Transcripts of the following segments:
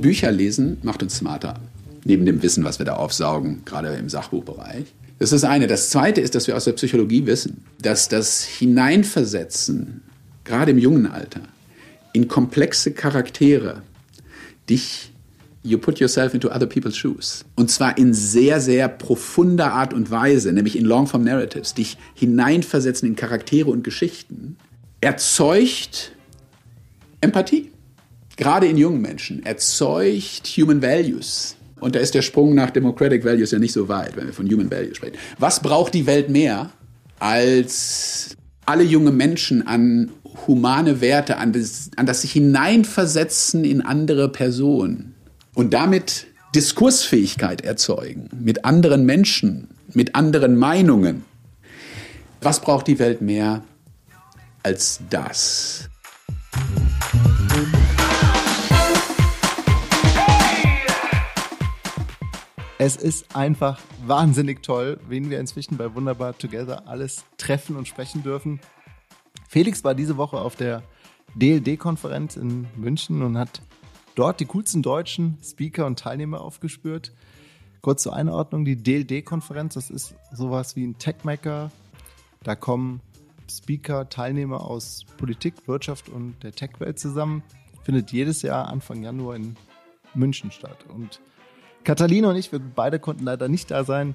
Bücher lesen macht uns smarter. Neben dem Wissen, was wir da aufsaugen, gerade im Sachbuchbereich. Das ist das eine. Das zweite ist, dass wir aus der Psychologie wissen, dass das Hineinversetzen, gerade im jungen Alter, in komplexe Charaktere dich you put yourself into other people's shoes. Und zwar in sehr, sehr profunder Art und Weise, nämlich in Longform Narratives, dich hineinversetzen in Charaktere und Geschichten, erzeugt Empathie. Gerade in jungen Menschen erzeugt Human Values. Und da ist der Sprung nach Democratic Values ja nicht so weit, wenn wir von Human Values sprechen. Was braucht die Welt mehr als alle junge Menschen an humane Werte, an das, an das sich hineinversetzen in andere Personen und damit Diskursfähigkeit erzeugen mit anderen Menschen, mit anderen Meinungen. Was braucht die Welt mehr als das? Es ist einfach wahnsinnig toll, wen wir inzwischen bei Wunderbar Together alles treffen und sprechen dürfen. Felix war diese Woche auf der DLD-Konferenz in München und hat dort die coolsten deutschen Speaker und Teilnehmer aufgespürt. Kurz zur Einordnung, die DLD-Konferenz, das ist sowas wie ein Techmaker. Da kommen Speaker, Teilnehmer aus Politik, Wirtschaft und der Tech-Welt zusammen. Findet jedes Jahr Anfang Januar in München statt. Und Catalina und ich, wir beide konnten leider nicht da sein.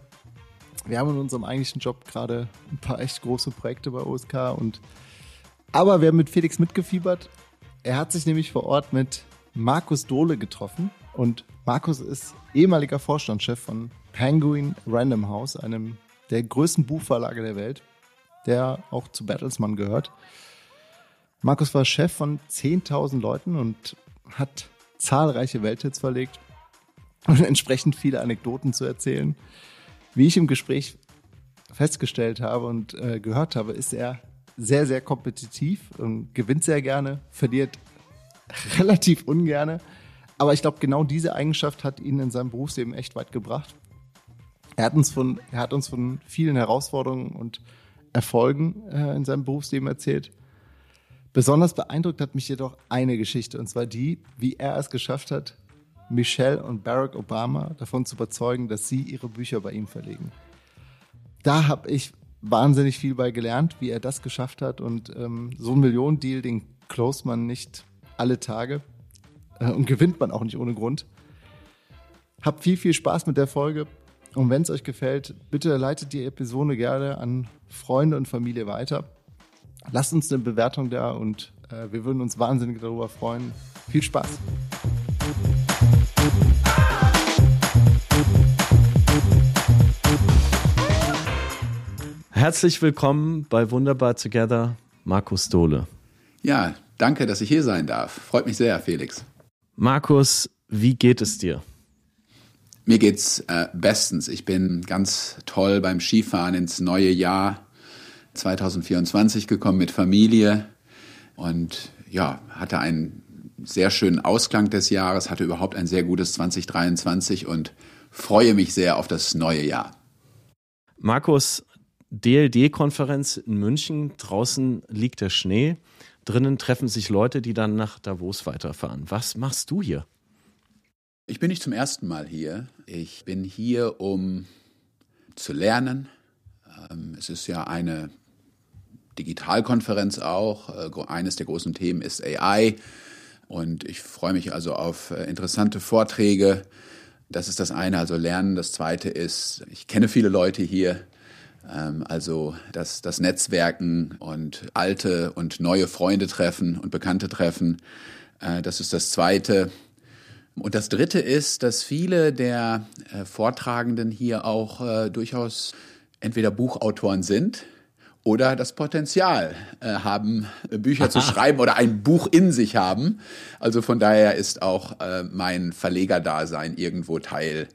Wir haben in unserem eigentlichen Job gerade ein paar echt große Projekte bei OSK und aber wir haben mit Felix mitgefiebert. Er hat sich nämlich vor Ort mit Markus Dohle getroffen und Markus ist ehemaliger Vorstandschef von Penguin Random House, einem der größten Buchverlage der Welt, der auch zu Battlesman gehört. Markus war Chef von 10.000 Leuten und hat zahlreiche Welthits verlegt und entsprechend viele Anekdoten zu erzählen. Wie ich im Gespräch festgestellt habe und äh, gehört habe, ist er sehr, sehr kompetitiv und gewinnt sehr gerne, verliert relativ ungerne. Aber ich glaube, genau diese Eigenschaft hat ihn in seinem Berufsleben echt weit gebracht. Er hat uns von, er hat uns von vielen Herausforderungen und Erfolgen äh, in seinem Berufsleben erzählt. Besonders beeindruckt hat mich jedoch eine Geschichte, und zwar die, wie er es geschafft hat, Michelle und Barack Obama davon zu überzeugen, dass sie ihre Bücher bei ihm verlegen. Da habe ich wahnsinnig viel bei gelernt, wie er das geschafft hat. Und ähm, so ein Millionendeal, den close man nicht alle Tage äh, und gewinnt man auch nicht ohne Grund. Habt viel, viel Spaß mit der Folge. Und wenn es euch gefällt, bitte leitet die Episode gerne an Freunde und Familie weiter. Lasst uns eine Bewertung da und äh, wir würden uns wahnsinnig darüber freuen. Viel Spaß! Herzlich willkommen bei Wunderbar Together, Markus Dohle. Ja, danke, dass ich hier sein darf. Freut mich sehr, Felix. Markus, wie geht es dir? Mir geht's äh, bestens. Ich bin ganz toll beim Skifahren ins neue Jahr 2024 gekommen mit Familie und ja, hatte einen sehr schönen Ausklang des Jahres, hatte überhaupt ein sehr gutes 2023 und freue mich sehr auf das neue Jahr. Markus, DLD-Konferenz in München. Draußen liegt der Schnee. Drinnen treffen sich Leute, die dann nach Davos weiterfahren. Was machst du hier? Ich bin nicht zum ersten Mal hier. Ich bin hier, um zu lernen. Ähm, es ist ja eine Digitalkonferenz auch. Äh, eines der großen Themen ist AI. Und ich freue mich also auf äh, interessante Vorträge. Das ist das eine, also Lernen. Das zweite ist, ich kenne viele Leute hier. Ähm, also das, das Netzwerken und alte und neue Freunde treffen und Bekannte treffen. Äh, das ist das Zweite. Und das Dritte ist, dass viele der äh, Vortragenden hier auch äh, durchaus entweder Buchautoren sind oder das Potenzial äh, haben, Bücher zu schreiben oder ein Buch in sich haben. Also von daher ist auch äh, mein Verlegerdasein irgendwo Teil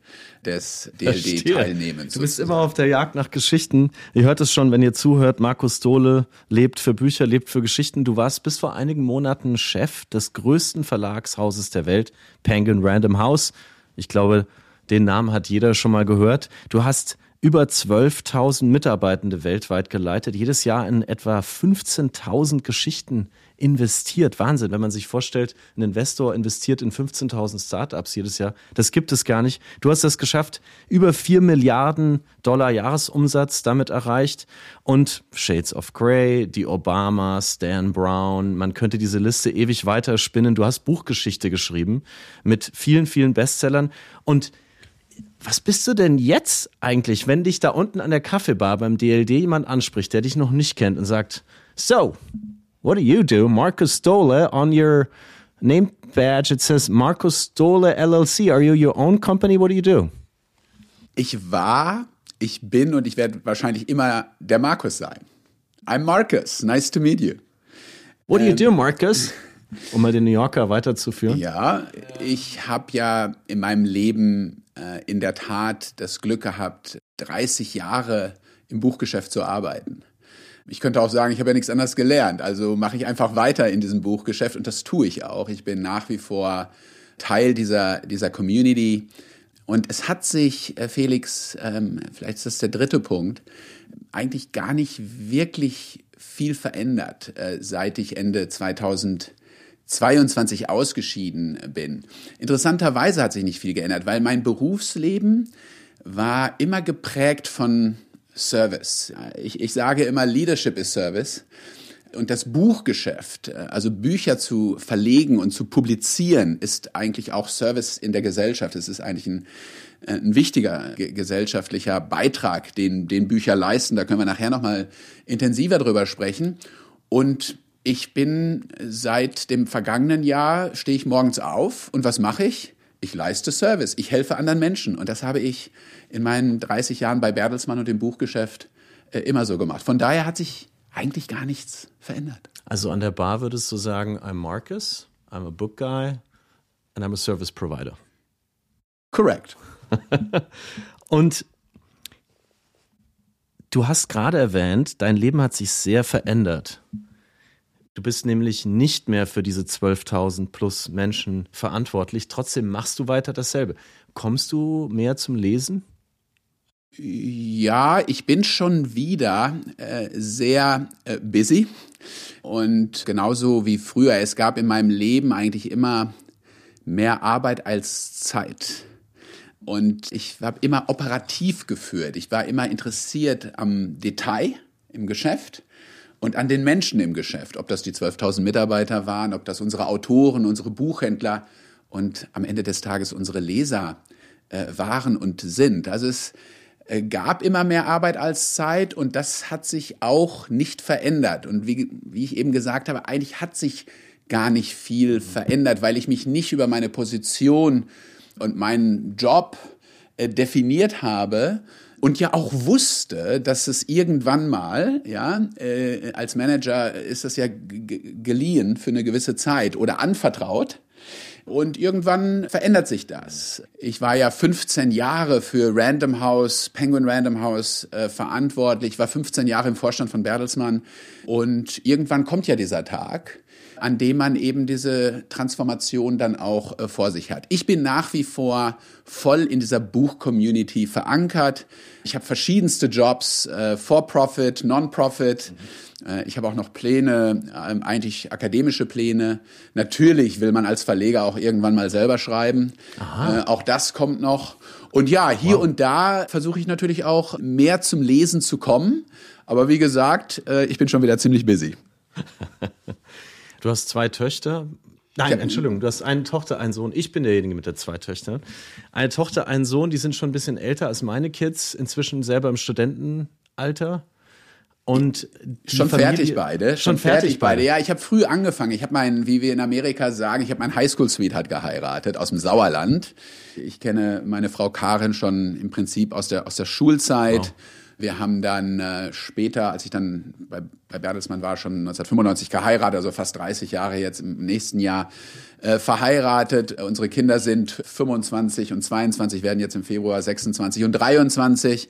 des DLD-Teilnehmens. Du bist sozusagen. immer auf der Jagd nach Geschichten. Ihr hört es schon, wenn ihr zuhört. Markus Dohle lebt für Bücher, lebt für Geschichten. Du warst bis vor einigen Monaten Chef des größten Verlagshauses der Welt, Penguin Random House. Ich glaube, den Namen hat jeder schon mal gehört. Du hast über 12.000 Mitarbeitende weltweit geleitet, jedes Jahr in etwa 15.000 Geschichten investiert. Wahnsinn, wenn man sich vorstellt, ein Investor investiert in 15.000 Startups jedes Jahr. Das gibt es gar nicht. Du hast es geschafft, über 4 Milliarden Dollar Jahresumsatz damit erreicht und Shades of Grey, die Obamas, Dan Brown, man könnte diese Liste ewig weiter spinnen. Du hast Buchgeschichte geschrieben mit vielen, vielen Bestsellern und was bist du denn jetzt eigentlich, wenn dich da unten an der Kaffeebar beim DLD jemand anspricht, der dich noch nicht kennt und sagt, so, what do you do? Marcus Stolle on your name badge, it says Marcus Stolle LLC. Are you your own company? What do you do? Ich war, ich bin und ich werde wahrscheinlich immer der Markus sein. I'm Marcus. Nice to meet you. What do you do, Marcus? Um mal den New Yorker weiterzuführen. Ja, ich habe ja in meinem Leben in der Tat das Glück gehabt, 30 Jahre im Buchgeschäft zu arbeiten. Ich könnte auch sagen, ich habe ja nichts anderes gelernt. Also mache ich einfach weiter in diesem Buchgeschäft und das tue ich auch. Ich bin nach wie vor Teil dieser, dieser Community. Und es hat sich, äh, Felix, ähm, vielleicht ist das der dritte Punkt, eigentlich gar nicht wirklich viel verändert, äh, seit ich Ende 2000 22 ausgeschieden bin. Interessanterweise hat sich nicht viel geändert, weil mein Berufsleben war immer geprägt von Service. Ich, ich sage immer, Leadership is Service. Und das Buchgeschäft, also Bücher zu verlegen und zu publizieren, ist eigentlich auch Service in der Gesellschaft. Es ist eigentlich ein, ein wichtiger gesellschaftlicher Beitrag, den, den Bücher leisten. Da können wir nachher nochmal intensiver drüber sprechen. Und ich bin seit dem vergangenen Jahr, stehe ich morgens auf und was mache ich? Ich leiste Service, ich helfe anderen Menschen. Und das habe ich in meinen 30 Jahren bei Bertelsmann und dem Buchgeschäft äh, immer so gemacht. Von daher hat sich eigentlich gar nichts verändert. Also an der Bar würdest du sagen, I'm Marcus, I'm a book guy and I'm a service provider. Correct. und du hast gerade erwähnt, dein Leben hat sich sehr verändert. Du bist nämlich nicht mehr für diese 12.000 plus Menschen verantwortlich. Trotzdem machst du weiter dasselbe. Kommst du mehr zum Lesen? Ja, ich bin schon wieder äh, sehr äh, busy und genauso wie früher. Es gab in meinem Leben eigentlich immer mehr Arbeit als Zeit. Und ich habe immer operativ geführt. Ich war immer interessiert am Detail im Geschäft und an den Menschen im Geschäft, ob das die 12.000 Mitarbeiter waren, ob das unsere Autoren, unsere Buchhändler und am Ende des Tages unsere Leser äh, waren und sind. Also es äh, gab immer mehr Arbeit als Zeit und das hat sich auch nicht verändert. Und wie, wie ich eben gesagt habe, eigentlich hat sich gar nicht viel verändert, weil ich mich nicht über meine Position und meinen Job äh, definiert habe, und ja auch wusste, dass es irgendwann mal, ja, äh, als Manager ist das ja geliehen für eine gewisse Zeit oder anvertraut. Und irgendwann verändert sich das. Ich war ja 15 Jahre für Random House, Penguin Random House äh, verantwortlich, war 15 Jahre im Vorstand von Bertelsmann. Und irgendwann kommt ja dieser Tag, an dem man eben diese Transformation dann auch äh, vor sich hat. Ich bin nach wie vor voll in dieser Buch-Community verankert. Ich habe verschiedenste Jobs, äh, For-Profit, Non-Profit. Mhm. ich habe auch noch Pläne, äh, eigentlich akademische Pläne. Natürlich will man als Verleger auch irgendwann mal selber schreiben. Äh, auch das kommt noch. Und ja, hier wow. und da versuche ich natürlich auch mehr zum Lesen zu kommen. Aber wie gesagt, äh, ich bin schon wieder ziemlich busy. Du hast zwei Töchter. Nein, ja. Entschuldigung, du hast eine Tochter, einen Sohn. Ich bin derjenige mit der zwei Töchtern. Eine Tochter, einen Sohn, die sind schon ein bisschen älter als meine Kids, inzwischen selber im Studentenalter. Und schon Familie, fertig beide. Schon, schon fertig, fertig, beide. Ja, ich habe früh angefangen. Ich habe meinen, wie wir in Amerika sagen, ich habe meinen Highschool-Sweetheart geheiratet aus dem Sauerland. Ich kenne meine Frau Karin schon im Prinzip aus der, aus der Schulzeit. Wow. Wir haben dann äh, später, als ich dann bei, bei Bertelsmann war, schon 1995 geheiratet, also fast 30 Jahre jetzt im nächsten Jahr äh, verheiratet. Unsere Kinder sind 25 und 22, werden jetzt im Februar 26 und 23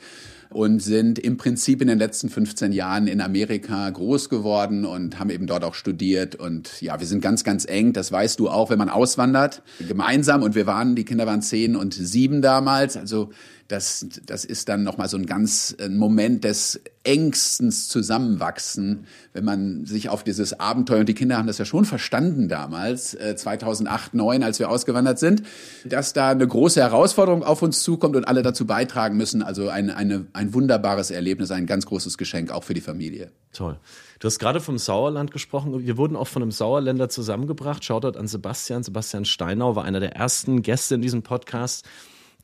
und sind im Prinzip in den letzten 15 Jahren in Amerika groß geworden und haben eben dort auch studiert. Und ja, wir sind ganz, ganz eng. Das weißt du auch, wenn man auswandert. Gemeinsam. Und wir waren, die Kinder waren zehn und sieben damals. Also das, das ist dann nochmal so ein ganz ein Moment des engstens Zusammenwachsen, wenn man sich auf dieses Abenteuer, und die Kinder haben das ja schon verstanden damals, äh, 2008, 2009, als wir ausgewandert sind, dass da eine große Herausforderung auf uns zukommt und alle dazu beitragen müssen. Also ein, eine, ein wunderbares Erlebnis, ein ganz großes Geschenk auch für die Familie. Toll. Du hast gerade vom Sauerland gesprochen. Wir wurden auch von einem Sauerländer zusammengebracht. Shoutout an Sebastian. Sebastian Steinau war einer der ersten Gäste in diesem Podcast.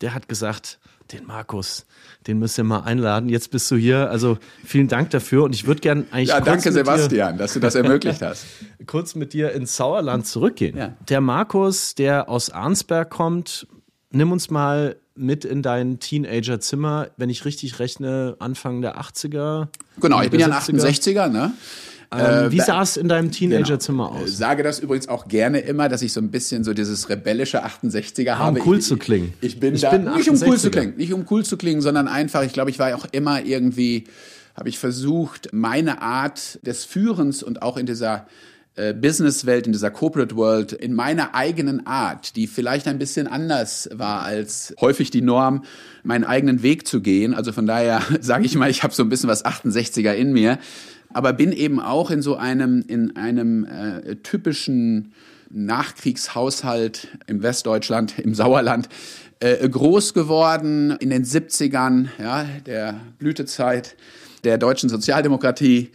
Der hat gesagt, den Markus, den müsst ihr mal einladen. Jetzt bist du hier. Also vielen Dank dafür. Und ich würde gerne eigentlich. Ja, danke, Sebastian, dass du das ermöglicht hast. kurz mit dir ins Sauerland zurückgehen. Ja. Der Markus, der aus Arnsberg kommt, nimm uns mal mit in dein Teenagerzimmer, wenn ich richtig rechne, Anfang der 80er. Genau, ich bin ja ein 68er, ne? Ähm, wie sah es in deinem Teenagerzimmer genau. aus? Ich sage das übrigens auch gerne immer, dass ich so ein bisschen so dieses rebellische 68er ah, habe. Um cool ich, zu klingen. Ich, ich bin ich da bin nicht um cool zu klingen, nicht um cool zu klingen, sondern einfach, ich glaube, ich war auch immer irgendwie, habe ich versucht, meine Art des Führens und auch in dieser äh, Businesswelt, in dieser Corporate World, in meiner eigenen Art, die vielleicht ein bisschen anders war als häufig die Norm, meinen eigenen Weg zu gehen. Also von daher sage ich mal, ich habe so ein bisschen was 68er in mir aber bin eben auch in so einem, in einem äh, typischen Nachkriegshaushalt im Westdeutschland, im Sauerland, äh, groß geworden in den 70ern, ja, der Blütezeit der deutschen Sozialdemokratie.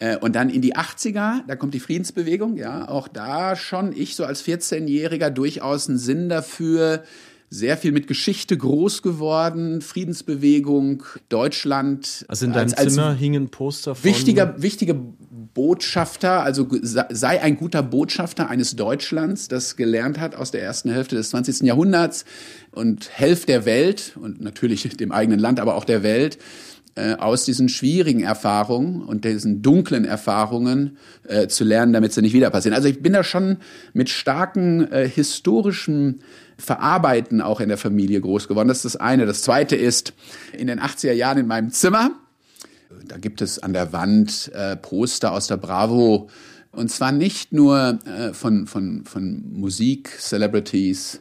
Äh, und dann in die 80er, da kommt die Friedensbewegung, ja, auch da schon ich so als 14-Jähriger durchaus einen Sinn dafür, sehr viel mit Geschichte groß geworden, Friedensbewegung, Deutschland. Also in deinem als, als Zimmer hingen Poster von... Wichtiger, wichtige Botschafter, also sei ein guter Botschafter eines Deutschlands, das gelernt hat aus der ersten Hälfte des 20. Jahrhunderts und helft der Welt und natürlich dem eigenen Land, aber auch der Welt, äh, aus diesen schwierigen Erfahrungen und diesen dunklen Erfahrungen äh, zu lernen, damit sie nicht wieder passieren. Also ich bin da schon mit starken äh, historischen Verarbeiten auch in der Familie groß geworden. Das ist das eine. Das zweite ist, in den 80er Jahren in meinem Zimmer, da gibt es an der Wand äh, Poster aus der Bravo. Und zwar nicht nur äh, von, von, von Musik-Celebrities.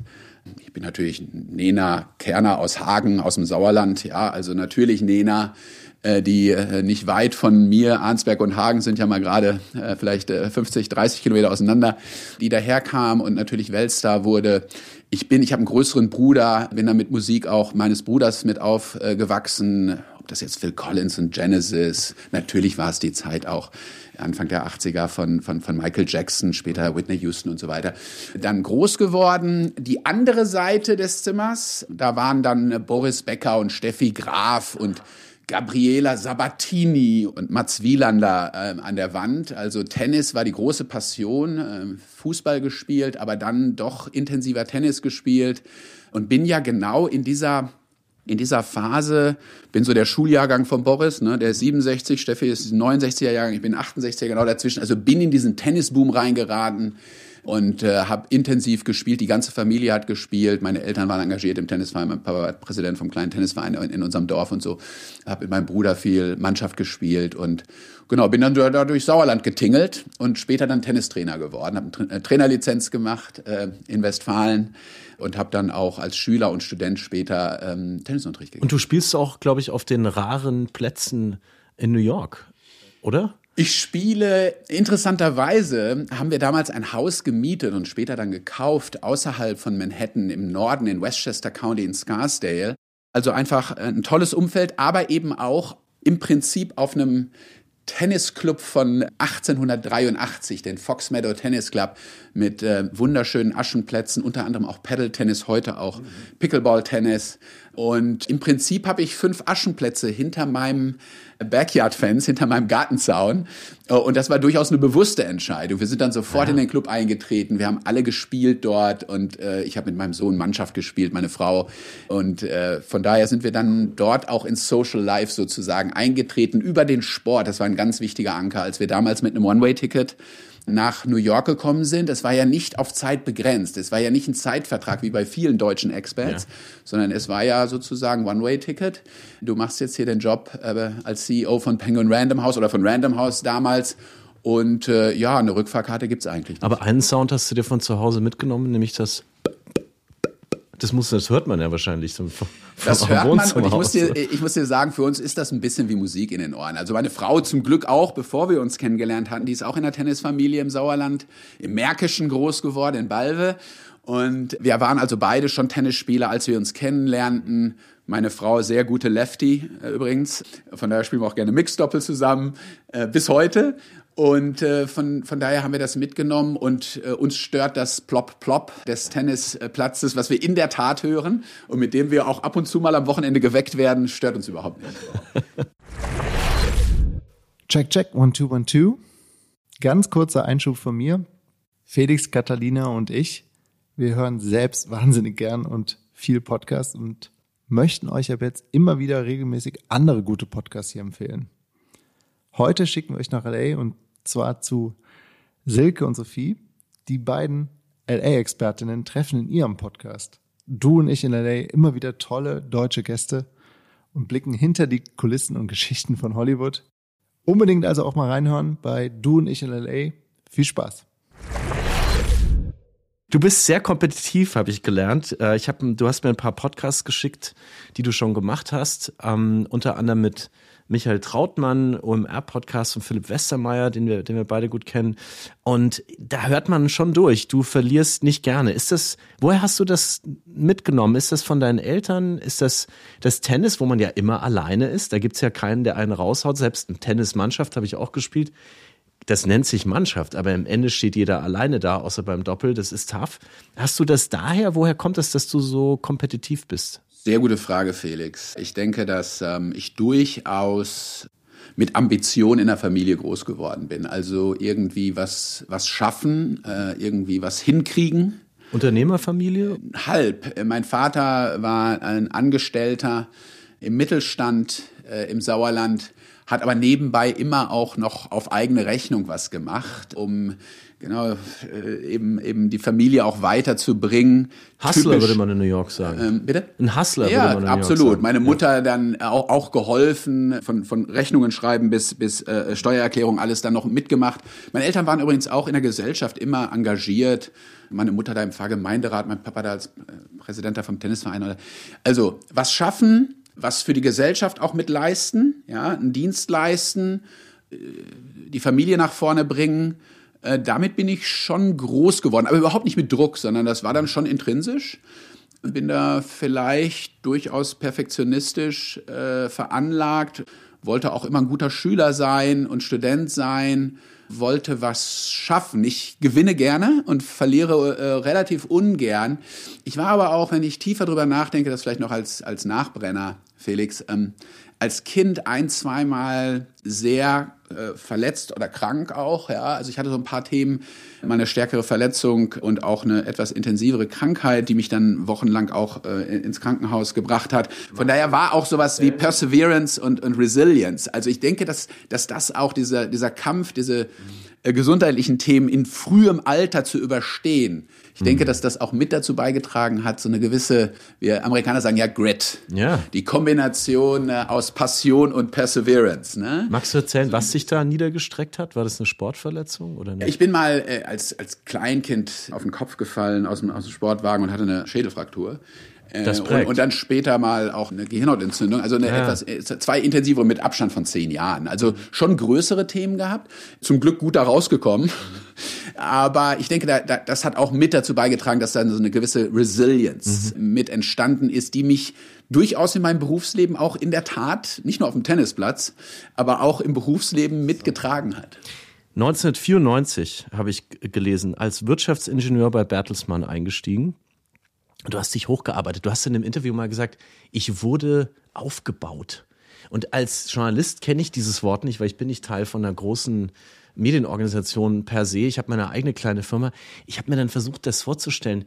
Ich bin natürlich Nena Kerner aus Hagen, aus dem Sauerland. Ja, also natürlich Nena äh, die äh, nicht weit von mir, Arnsberg und Hagen sind ja mal gerade äh, vielleicht 50, 30 Kilometer auseinander, die daherkam und natürlich Weltstar wurde. Ich bin, ich habe einen größeren Bruder, bin da mit Musik auch meines Bruders mit aufgewachsen. Ob das jetzt Phil Collins und Genesis, natürlich war es die Zeit auch Anfang der 80er von, von, von Michael Jackson, später Whitney Houston und so weiter. Dann groß geworden. Die andere Seite des Zimmers, da waren dann Boris Becker und Steffi Graf und Gabriela Sabatini und Mats Wielander äh, an der Wand. Also Tennis war die große Passion, äh, Fußball gespielt, aber dann doch intensiver Tennis gespielt und bin ja genau in dieser in dieser Phase, bin so der Schuljahrgang von Boris, ne, der ist 67, Steffi ist 69er Jahrgang, ich bin 68er, genau dazwischen. Also bin in diesen Tennisboom reingeraten und äh, habe intensiv gespielt. Die ganze Familie hat gespielt. Meine Eltern waren engagiert im Tennisverein. Mein Papa war Präsident vom kleinen Tennisverein in, in unserem Dorf und so. Habe mit meinem Bruder viel Mannschaft gespielt und genau bin dann da durch Sauerland getingelt und später dann Tennistrainer geworden. Habe eine äh, Trainerlizenz gemacht äh, in Westfalen und habe dann auch als Schüler und Student später ähm, Tennisunterricht gegeben. Und du spielst auch, glaube ich, auf den raren Plätzen in New York, oder? Ich spiele, interessanterweise haben wir damals ein Haus gemietet und später dann gekauft außerhalb von Manhattan im Norden in Westchester County in Scarsdale. Also einfach ein tolles Umfeld, aber eben auch im Prinzip auf einem Tennisclub von 1883, den Fox Meadow Tennis Club mit äh, wunderschönen Aschenplätzen, unter anderem auch Paddle-Tennis, heute auch Pickleball-Tennis. Und im Prinzip habe ich fünf Aschenplätze hinter meinem Backyard-Fans, hinter meinem Gartenzaun. Äh, und das war durchaus eine bewusste Entscheidung. Wir sind dann sofort ja. in den Club eingetreten. Wir haben alle gespielt dort und äh, ich habe mit meinem Sohn Mannschaft gespielt, meine Frau. Und äh, von daher sind wir dann dort auch ins Social Life sozusagen eingetreten über den Sport. Das war ein ganz wichtiger Anker, als wir damals mit einem One-Way-Ticket nach New York gekommen sind, es war ja nicht auf Zeit begrenzt. Es war ja nicht ein Zeitvertrag wie bei vielen deutschen Experts, ja. sondern es war ja sozusagen One-Way-Ticket. Du machst jetzt hier den Job äh, als CEO von Penguin Random House oder von Random House damals. Und äh, ja, eine Rückfahrkarte gibt's eigentlich nicht. Aber einen Sound hast du dir von zu Hause mitgenommen, nämlich das Das, muss, das hört man ja wahrscheinlich. Von, das hört man und ich muss, dir, ich muss dir sagen, für uns ist das ein bisschen wie Musik in den Ohren. Also meine Frau zum Glück auch, bevor wir uns kennengelernt hatten, die ist auch in der Tennisfamilie im Sauerland, im Märkischen groß geworden, in Balve. Und wir waren also beide schon Tennisspieler, als wir uns kennenlernten. Meine Frau sehr gute Lefty äh, übrigens. Von daher spielen wir auch gerne Mixdoppel zusammen äh, bis heute. Und äh, von, von daher haben wir das mitgenommen und äh, uns stört das Plop-Plop des Tennisplatzes, was wir in der Tat hören und mit dem wir auch ab und zu mal am Wochenende geweckt werden, stört uns überhaupt nicht. check, check, one, two, one, two. Ganz kurzer Einschub von mir. Felix, Catalina und ich, wir hören selbst wahnsinnig gern und viel Podcast und möchten euch ab jetzt immer wieder regelmäßig andere gute Podcasts hier empfehlen. Heute schicken wir euch nach LA und zwar zu Silke und Sophie. Die beiden LA-Expertinnen treffen in ihrem Podcast. Du und ich in LA immer wieder tolle deutsche Gäste und blicken hinter die Kulissen und Geschichten von Hollywood. Unbedingt also auch mal reinhören bei Du und ich in LA. Viel Spaß. Du bist sehr kompetitiv, habe ich gelernt. Äh, ich hab, du hast mir ein paar Podcasts geschickt, die du schon gemacht hast, ähm, unter anderem mit Michael Trautmann, OMR-Podcast von Philipp Westermeier, den wir, den wir beide gut kennen. Und da hört man schon durch. Du verlierst nicht gerne. Ist das, woher hast du das mitgenommen? Ist das von deinen Eltern? Ist das das Tennis, wo man ja immer alleine ist? Da gibt's ja keinen, der einen raushaut. Selbst eine Tennismannschaft habe ich auch gespielt. Das nennt sich Mannschaft, aber am Ende steht jeder alleine da, außer beim Doppel. Das ist tough. Hast du das daher? Woher kommt es, dass du so kompetitiv bist? Sehr gute Frage, Felix. Ich denke, dass ähm, ich durchaus mit Ambition in der Familie groß geworden bin. Also irgendwie was, was schaffen, äh, irgendwie was hinkriegen. Unternehmerfamilie? Halb. Mein Vater war ein Angestellter im Mittelstand äh, im Sauerland, hat aber nebenbei immer auch noch auf eigene Rechnung was gemacht, um genau, äh, eben, eben die Familie auch weiterzubringen. Hustler Typisch, würde man in New York sagen. Ähm, bitte? Ein Hustler ja, würde man in absolut. New York sagen. Meine Mutter ja. dann auch, auch geholfen, von, von Rechnungen schreiben bis, bis äh, Steuererklärung, alles dann noch mitgemacht. Meine Eltern waren übrigens auch in der Gesellschaft immer engagiert. Meine Mutter da im Pfarrgemeinderat, mein Papa da als äh, Präsident da vom Tennisverein. Also, was schaffen, was für die Gesellschaft auch mit leisten, ja, einen Dienst leisten, äh, die Familie nach vorne bringen. Äh, damit bin ich schon groß geworden, aber überhaupt nicht mit Druck, sondern das war dann schon intrinsisch. Bin da vielleicht durchaus perfektionistisch äh, veranlagt, wollte auch immer ein guter Schüler sein und Student sein, wollte was schaffen. Ich gewinne gerne und verliere äh, relativ ungern. Ich war aber auch, wenn ich tiefer drüber nachdenke, das vielleicht noch als, als Nachbrenner, Felix, ähm, als Kind ein, zweimal sehr äh, verletzt oder krank auch. Ja, also ich hatte so ein paar Themen, mal eine stärkere Verletzung und auch eine etwas intensivere Krankheit, die mich dann wochenlang auch äh, ins Krankenhaus gebracht hat. Von daher war auch sowas wie Perseverance und, und Resilience. Also ich denke, dass, dass das auch dieser, dieser Kampf, diese äh, gesundheitlichen Themen in frühem Alter zu überstehen, ich mhm. denke, dass das auch mit dazu beigetragen hat, so eine gewisse, wir Amerikaner sagen ja Grit. Ja. Die Kombination äh, aus Passion und Perseverance. Ne? Magst du erzählen, was sich da niedergestreckt hat? War das eine Sportverletzung oder nicht? Ich bin mal äh, als, als Kleinkind auf den Kopf gefallen aus dem, aus dem Sportwagen und hatte eine Schädelfraktur. Äh, das prägt. Und, und, dann später mal auch eine Gehirnhautentzündung, also eine ja. etwas, äh, zwei intensivere mit Abstand von zehn Jahren. Also schon größere Themen gehabt. Zum Glück gut da rausgekommen. Aber ich denke, da, da, das hat auch mit dazu beigetragen, dass da so eine gewisse Resilience mhm. mit entstanden ist, die mich durchaus in meinem Berufsleben auch in der Tat, nicht nur auf dem Tennisplatz, aber auch im Berufsleben mitgetragen hat. 1994 habe ich gelesen, als Wirtschaftsingenieur bei Bertelsmann eingestiegen. Du hast dich hochgearbeitet. Du hast in einem Interview mal gesagt, ich wurde aufgebaut. Und als Journalist kenne ich dieses Wort nicht, weil ich bin nicht Teil von einer großen Medienorganisation per se. Ich habe meine eigene kleine Firma. Ich habe mir dann versucht, das vorzustellen.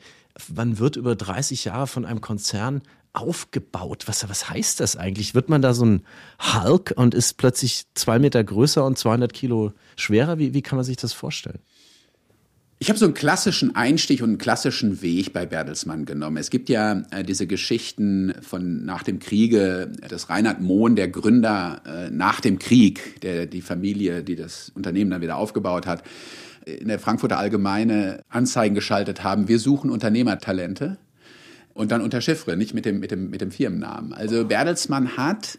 Man wird über 30 Jahre von einem Konzern aufgebaut. Was, was heißt das eigentlich? Wird man da so ein Hulk und ist plötzlich zwei Meter größer und 200 Kilo schwerer? Wie, wie kann man sich das vorstellen? Ich habe so einen klassischen Einstich und einen klassischen Weg bei Bertelsmann genommen. Es gibt ja äh, diese Geschichten von nach dem Kriege, des Reinhard Mohn, der Gründer äh, nach dem Krieg, der die Familie, die das Unternehmen dann wieder aufgebaut hat, in der Frankfurter Allgemeine Anzeigen geschaltet haben. Wir suchen Unternehmertalente. und dann unter Chiffre, nicht mit dem, mit dem, mit dem Firmennamen. Also Bertelsmann hat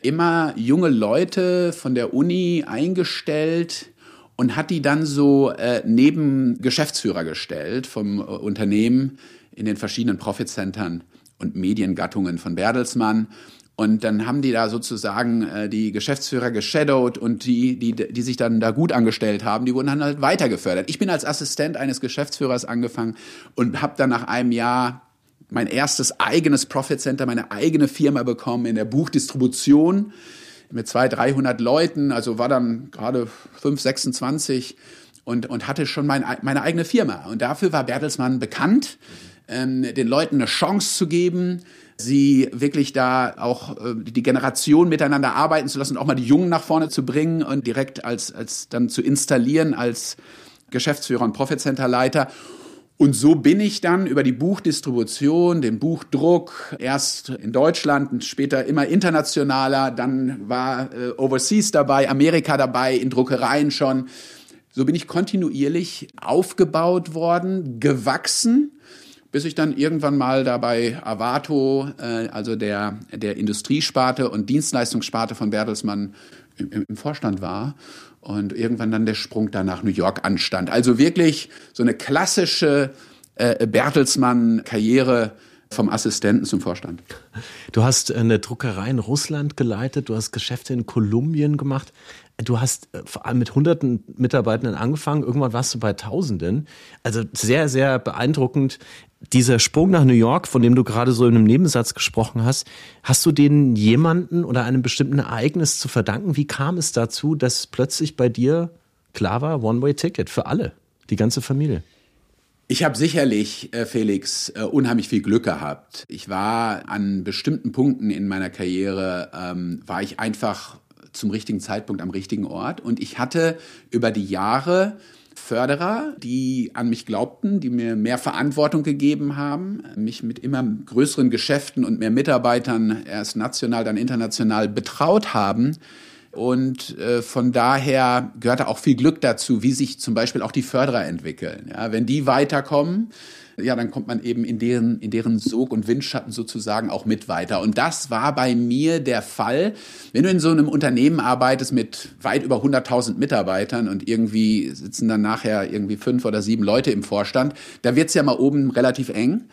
immer junge Leute von der Uni eingestellt und hat die dann so äh, neben Geschäftsführer gestellt vom äh, Unternehmen in den verschiedenen Profitcentern und Mediengattungen von Bertelsmann. Und dann haben die da sozusagen äh, die Geschäftsführer geshadowed und die, die, die sich dann da gut angestellt haben, die wurden dann halt weiter gefördert. Ich bin als Assistent eines Geschäftsführers angefangen und habe dann nach einem Jahr mein erstes eigenes Profit Center, meine eigene Firma bekommen in der Buchdistribution mit zwei, 300 Leuten. Also war dann gerade 5, 26 und, und hatte schon mein, meine eigene Firma. Und dafür war Bertelsmann bekannt, ähm, den Leuten eine Chance zu geben, sie wirklich da auch äh, die Generation miteinander arbeiten zu lassen, auch mal die Jungen nach vorne zu bringen und direkt als, als dann zu installieren als Geschäftsführer und Profit Center Leiter. Und so bin ich dann über die Buchdistribution, den Buchdruck, erst in Deutschland später immer internationaler, dann war äh, Overseas dabei, Amerika dabei, in Druckereien schon. So bin ich kontinuierlich aufgebaut worden, gewachsen, bis ich dann irgendwann mal dabei Avato, äh, also der, der Industriesparte und Dienstleistungssparte von Bertelsmann im, im Vorstand war und irgendwann dann der Sprung da nach New York anstand. Also wirklich so eine klassische äh, Bertelsmann-Karriere vom Assistenten zum Vorstand. Du hast eine Druckerei in Russland geleitet, du hast Geschäfte in Kolumbien gemacht. Du hast äh, vor allem mit hunderten Mitarbeitenden angefangen, irgendwann warst du bei Tausenden. Also sehr, sehr beeindruckend. Dieser Sprung nach New York, von dem du gerade so in einem Nebensatz gesprochen hast, hast du den jemanden oder einem bestimmten Ereignis zu verdanken? Wie kam es dazu, dass plötzlich bei dir klar war, One-Way-Ticket für alle, die ganze Familie? Ich habe sicherlich, äh, Felix, äh, unheimlich viel Glück gehabt. Ich war an bestimmten Punkten in meiner Karriere, ähm, war ich einfach zum richtigen Zeitpunkt am richtigen Ort. Und ich hatte über die Jahre Förderer, die an mich glaubten, die mir mehr Verantwortung gegeben haben, mich mit immer größeren Geschäften und mehr Mitarbeitern, erst national, dann international betraut haben. Und äh, von daher gehörte auch viel Glück dazu, wie sich zum Beispiel auch die Förderer entwickeln. Ja, wenn die weiterkommen, ja, dann kommt man eben in deren, in deren Sog und Windschatten sozusagen auch mit weiter. Und das war bei mir der Fall. Wenn du in so einem Unternehmen arbeitest mit weit über 100.000 Mitarbeitern und irgendwie sitzen dann nachher irgendwie fünf oder sieben Leute im Vorstand, da wird's ja mal oben relativ eng.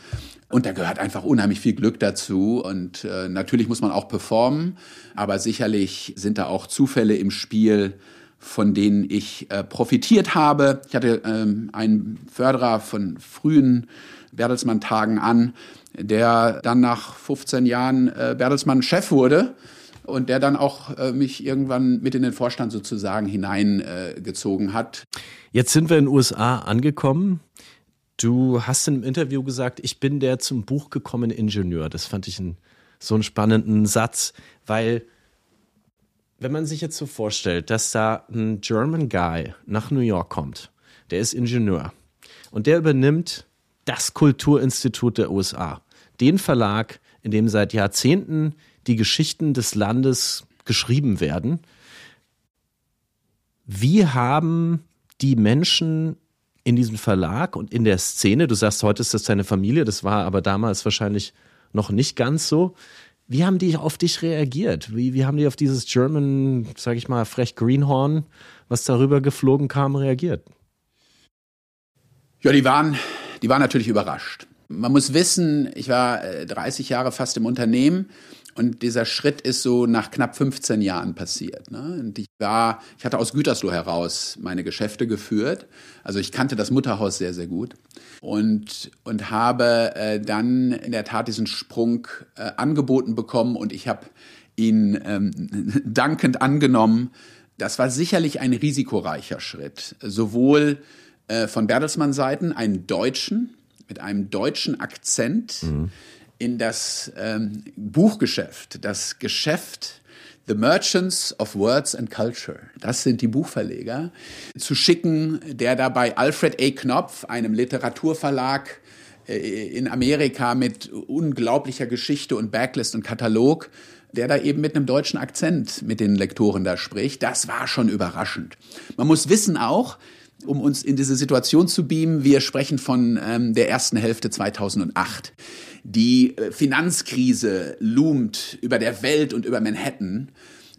Und da gehört einfach unheimlich viel Glück dazu. Und äh, natürlich muss man auch performen, aber sicherlich sind da auch Zufälle im Spiel, von denen ich äh, profitiert habe. Ich hatte ähm, einen Förderer von frühen Bertelsmann-Tagen an, der dann nach 15 Jahren äh, Bertelsmann-Chef wurde und der dann auch äh, mich irgendwann mit in den Vorstand sozusagen hineingezogen äh, hat. Jetzt sind wir in den USA angekommen. Du hast in einem Interview gesagt, ich bin der zum Buch gekommene Ingenieur. Das fand ich einen, so einen spannenden Satz, weil wenn man sich jetzt so vorstellt, dass da ein German Guy nach New York kommt, der ist Ingenieur und der übernimmt das Kulturinstitut der USA, den Verlag, in dem seit Jahrzehnten die Geschichten des Landes geschrieben werden. Wie haben die Menschen in diesem Verlag und in der Szene, du sagst, heute ist das deine Familie, das war aber damals wahrscheinlich noch nicht ganz so. Wie haben die auf dich reagiert? Wie, wie haben die auf dieses German, sag ich mal, frech Greenhorn, was darüber geflogen kam, reagiert? Ja, die waren, die waren natürlich überrascht. Man muss wissen, ich war 30 äh, Jahre fast im Unternehmen und dieser Schritt ist so nach knapp 15 Jahren passiert. Ne? Und ich war, ich hatte aus Gütersloh heraus meine Geschäfte geführt. Also ich kannte das Mutterhaus sehr, sehr gut und, und habe äh, dann in der Tat diesen Sprung äh, angeboten bekommen und ich habe ihn ähm, dankend angenommen. Das war sicherlich ein risikoreicher Schritt, sowohl äh, von Bertelsmann Seiten, einen Deutschen mit einem deutschen Akzent, mhm in das ähm, Buchgeschäft, das Geschäft The Merchants of Words and Culture, das sind die Buchverleger, zu schicken, der dabei Alfred A. Knopf, einem Literaturverlag äh, in Amerika mit unglaublicher Geschichte und Backlist und Katalog, der da eben mit einem deutschen Akzent mit den Lektoren da spricht, das war schon überraschend. Man muss wissen auch, um uns in diese Situation zu beamen, wir sprechen von ähm, der ersten Hälfte 2008. Die äh, Finanzkrise loomt über der Welt und über Manhattan.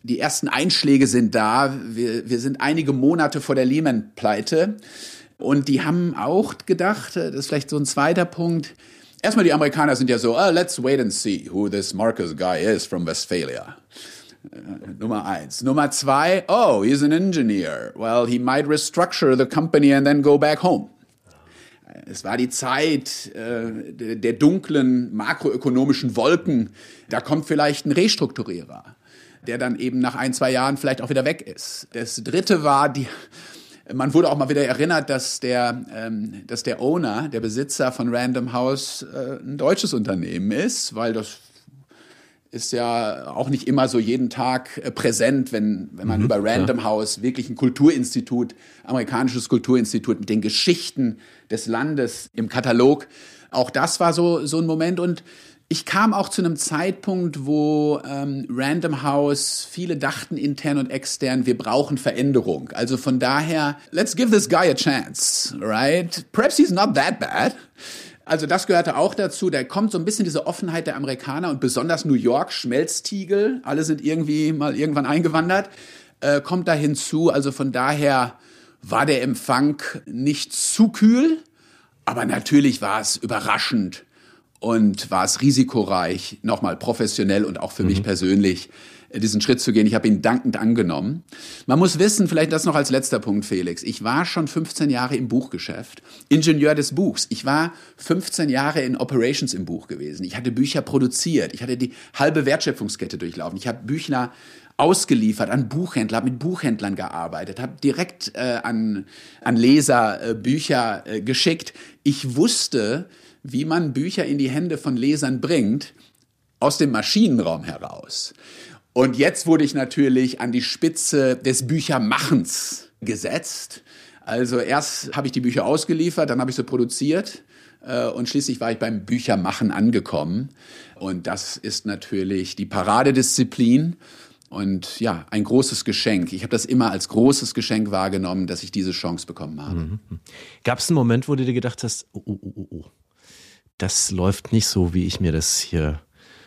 Die ersten Einschläge sind da. Wir, wir sind einige Monate vor der Lehman-Pleite. Und die haben auch gedacht, äh, das ist vielleicht so ein zweiter Punkt, erstmal die Amerikaner sind ja so, oh, let's wait and see who this Marcus guy is from Westphalia. Uh, Nummer eins. Nummer zwei, oh, he's an engineer. Well, he might restructure the company and then go back home. Es war die Zeit äh, der dunklen makroökonomischen Wolken. Da kommt vielleicht ein Restrukturierer, der dann eben nach ein, zwei Jahren vielleicht auch wieder weg ist. Das dritte war die, man wurde auch mal wieder erinnert, dass der, ähm, dass der Owner, der Besitzer von Random House äh, ein deutsches Unternehmen ist, weil das ist ja auch nicht immer so jeden Tag äh, präsent, wenn, wenn man mhm, über Random ja. House wirklich ein Kulturinstitut, amerikanisches Kulturinstitut mit den Geschichten des Landes im Katalog. Auch das war so, so ein Moment und ich kam auch zu einem Zeitpunkt, wo ähm, Random House, viele dachten intern und extern, wir brauchen Veränderung. Also von daher, let's give this guy a chance, right? Perhaps he's not that bad. Also das gehörte auch dazu. Da kommt so ein bisschen diese Offenheit der Amerikaner und besonders New York, Schmelztiegel. Alle sind irgendwie mal irgendwann eingewandert. Äh, kommt da hinzu. Also von daher war der Empfang nicht zu kühl, aber natürlich war es überraschend und war es risikoreich, nochmal professionell und auch für mhm. mich persönlich diesen Schritt zu gehen. Ich habe ihn dankend angenommen. Man muss wissen, vielleicht das noch als letzter Punkt, Felix. Ich war schon 15 Jahre im Buchgeschäft, Ingenieur des Buchs. Ich war 15 Jahre in Operations im Buch gewesen. Ich hatte Bücher produziert. Ich hatte die halbe Wertschöpfungskette durchlaufen. Ich habe Büchner ausgeliefert an Buchhändler, habe mit Buchhändlern gearbeitet, habe direkt äh, an, an Leser äh, Bücher äh, geschickt. Ich wusste, wie man Bücher in die Hände von Lesern bringt, aus dem Maschinenraum heraus. Und jetzt wurde ich natürlich an die Spitze des Büchermachens gesetzt. Also erst habe ich die Bücher ausgeliefert, dann habe ich sie produziert äh, und schließlich war ich beim Büchermachen angekommen. Und das ist natürlich die Paradedisziplin und ja, ein großes Geschenk. Ich habe das immer als großes Geschenk wahrgenommen, dass ich diese Chance bekommen habe. Mhm. Gab es einen Moment, wo du dir gedacht hast, oh, oh, oh, oh, das läuft nicht so, wie ich mir das hier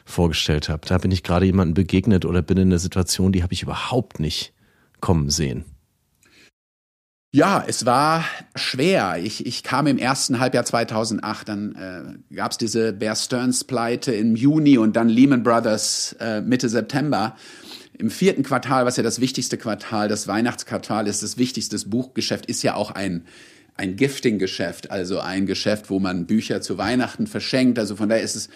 vorgestellt habe. Da bin ich gerade jemandem begegnet oder bin in einer Situation, die habe ich überhaupt nicht kommen sehen. Ja, es war schwer. Ich, ich kam im ersten Halbjahr 2008, dann äh, gab es diese Bear Stearns Pleite im Juni und dann Lehman Brothers äh, Mitte September. Im vierten Quartal, was ja das wichtigste Quartal, das Weihnachtsquartal ist, das wichtigste Buchgeschäft, ist ja auch ein ein Gifting-Geschäft, also ein Geschäft, wo man Bücher zu Weihnachten verschenkt. Also von daher ist es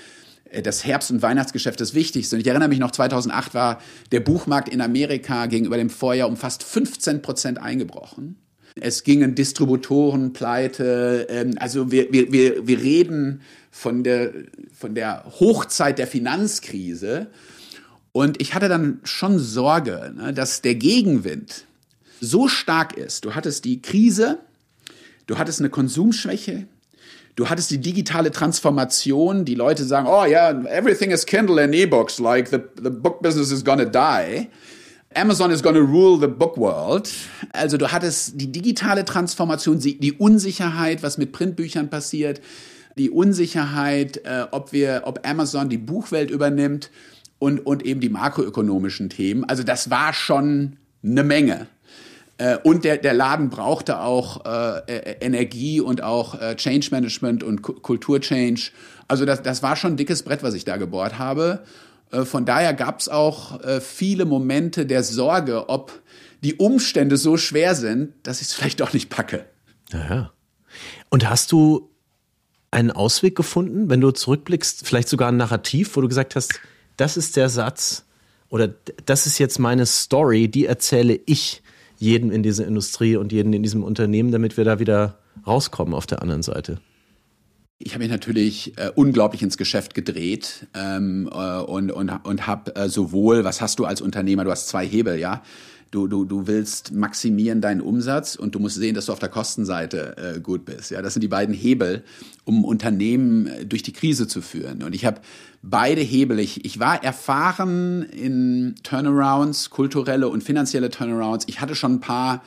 das Herbst- und Weihnachtsgeschäft das Wichtigste. Und ich erinnere mich noch, 2008 war der Buchmarkt in Amerika gegenüber dem Vorjahr um fast 15 Prozent eingebrochen. Es gingen Distributoren pleite. Ähm, also wir, wir, wir, wir reden von der, von der Hochzeit der Finanzkrise. Und ich hatte dann schon Sorge, ne, dass der Gegenwind so stark ist. Du hattest die Krise, du hattest eine Konsumschwäche, Du hattest die digitale Transformation, die Leute sagen, oh ja, yeah, everything is Kindle and E-Books, like the, the book business is gonna die. Amazon is gonna rule the book world. Also du hattest die digitale Transformation, die Unsicherheit, was mit Printbüchern passiert, die Unsicherheit, äh, ob wir, ob Amazon die Buchwelt übernimmt und, und eben die makroökonomischen Themen. Also das war schon eine Menge. Äh, und der, der Laden brauchte auch äh, Energie und auch äh, Change Management und Kulturchange. Also das, das war schon ein dickes Brett, was ich da gebohrt habe. Äh, von daher gab es auch äh, viele Momente der Sorge, ob die Umstände so schwer sind, dass ich es vielleicht doch nicht packe. Aha. Und hast du einen Ausweg gefunden, wenn du zurückblickst, vielleicht sogar ein Narrativ, wo du gesagt hast, das ist der Satz oder das ist jetzt meine Story, die erzähle ich jeden in dieser Industrie und jeden in diesem Unternehmen, damit wir da wieder rauskommen auf der anderen Seite? Ich habe mich natürlich äh, unglaublich ins Geschäft gedreht ähm, äh, und, und, und habe äh, sowohl, was hast du als Unternehmer, du hast zwei Hebel, ja. Du, du, du willst maximieren deinen Umsatz und du musst sehen, dass du auf der Kostenseite äh, gut bist. Ja, das sind die beiden Hebel, um Unternehmen äh, durch die Krise zu führen. Und ich habe beide Hebel. Ich, ich war erfahren in Turnarounds, kulturelle und finanzielle Turnarounds. Ich hatte schon ein paar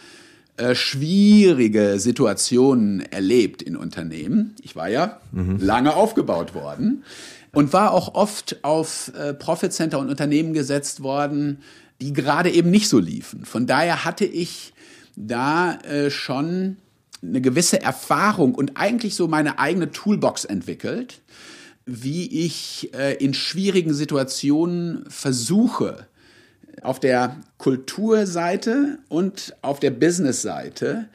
äh, schwierige Situationen erlebt in Unternehmen. Ich war ja mhm. lange aufgebaut worden und war auch oft auf äh, Profit Center und Unternehmen gesetzt worden, die gerade eben nicht so liefen. Von daher hatte ich da äh, schon eine gewisse Erfahrung und eigentlich so meine eigene Toolbox entwickelt, wie ich äh, in schwierigen Situationen versuche, auf der Kulturseite und auf der Businessseite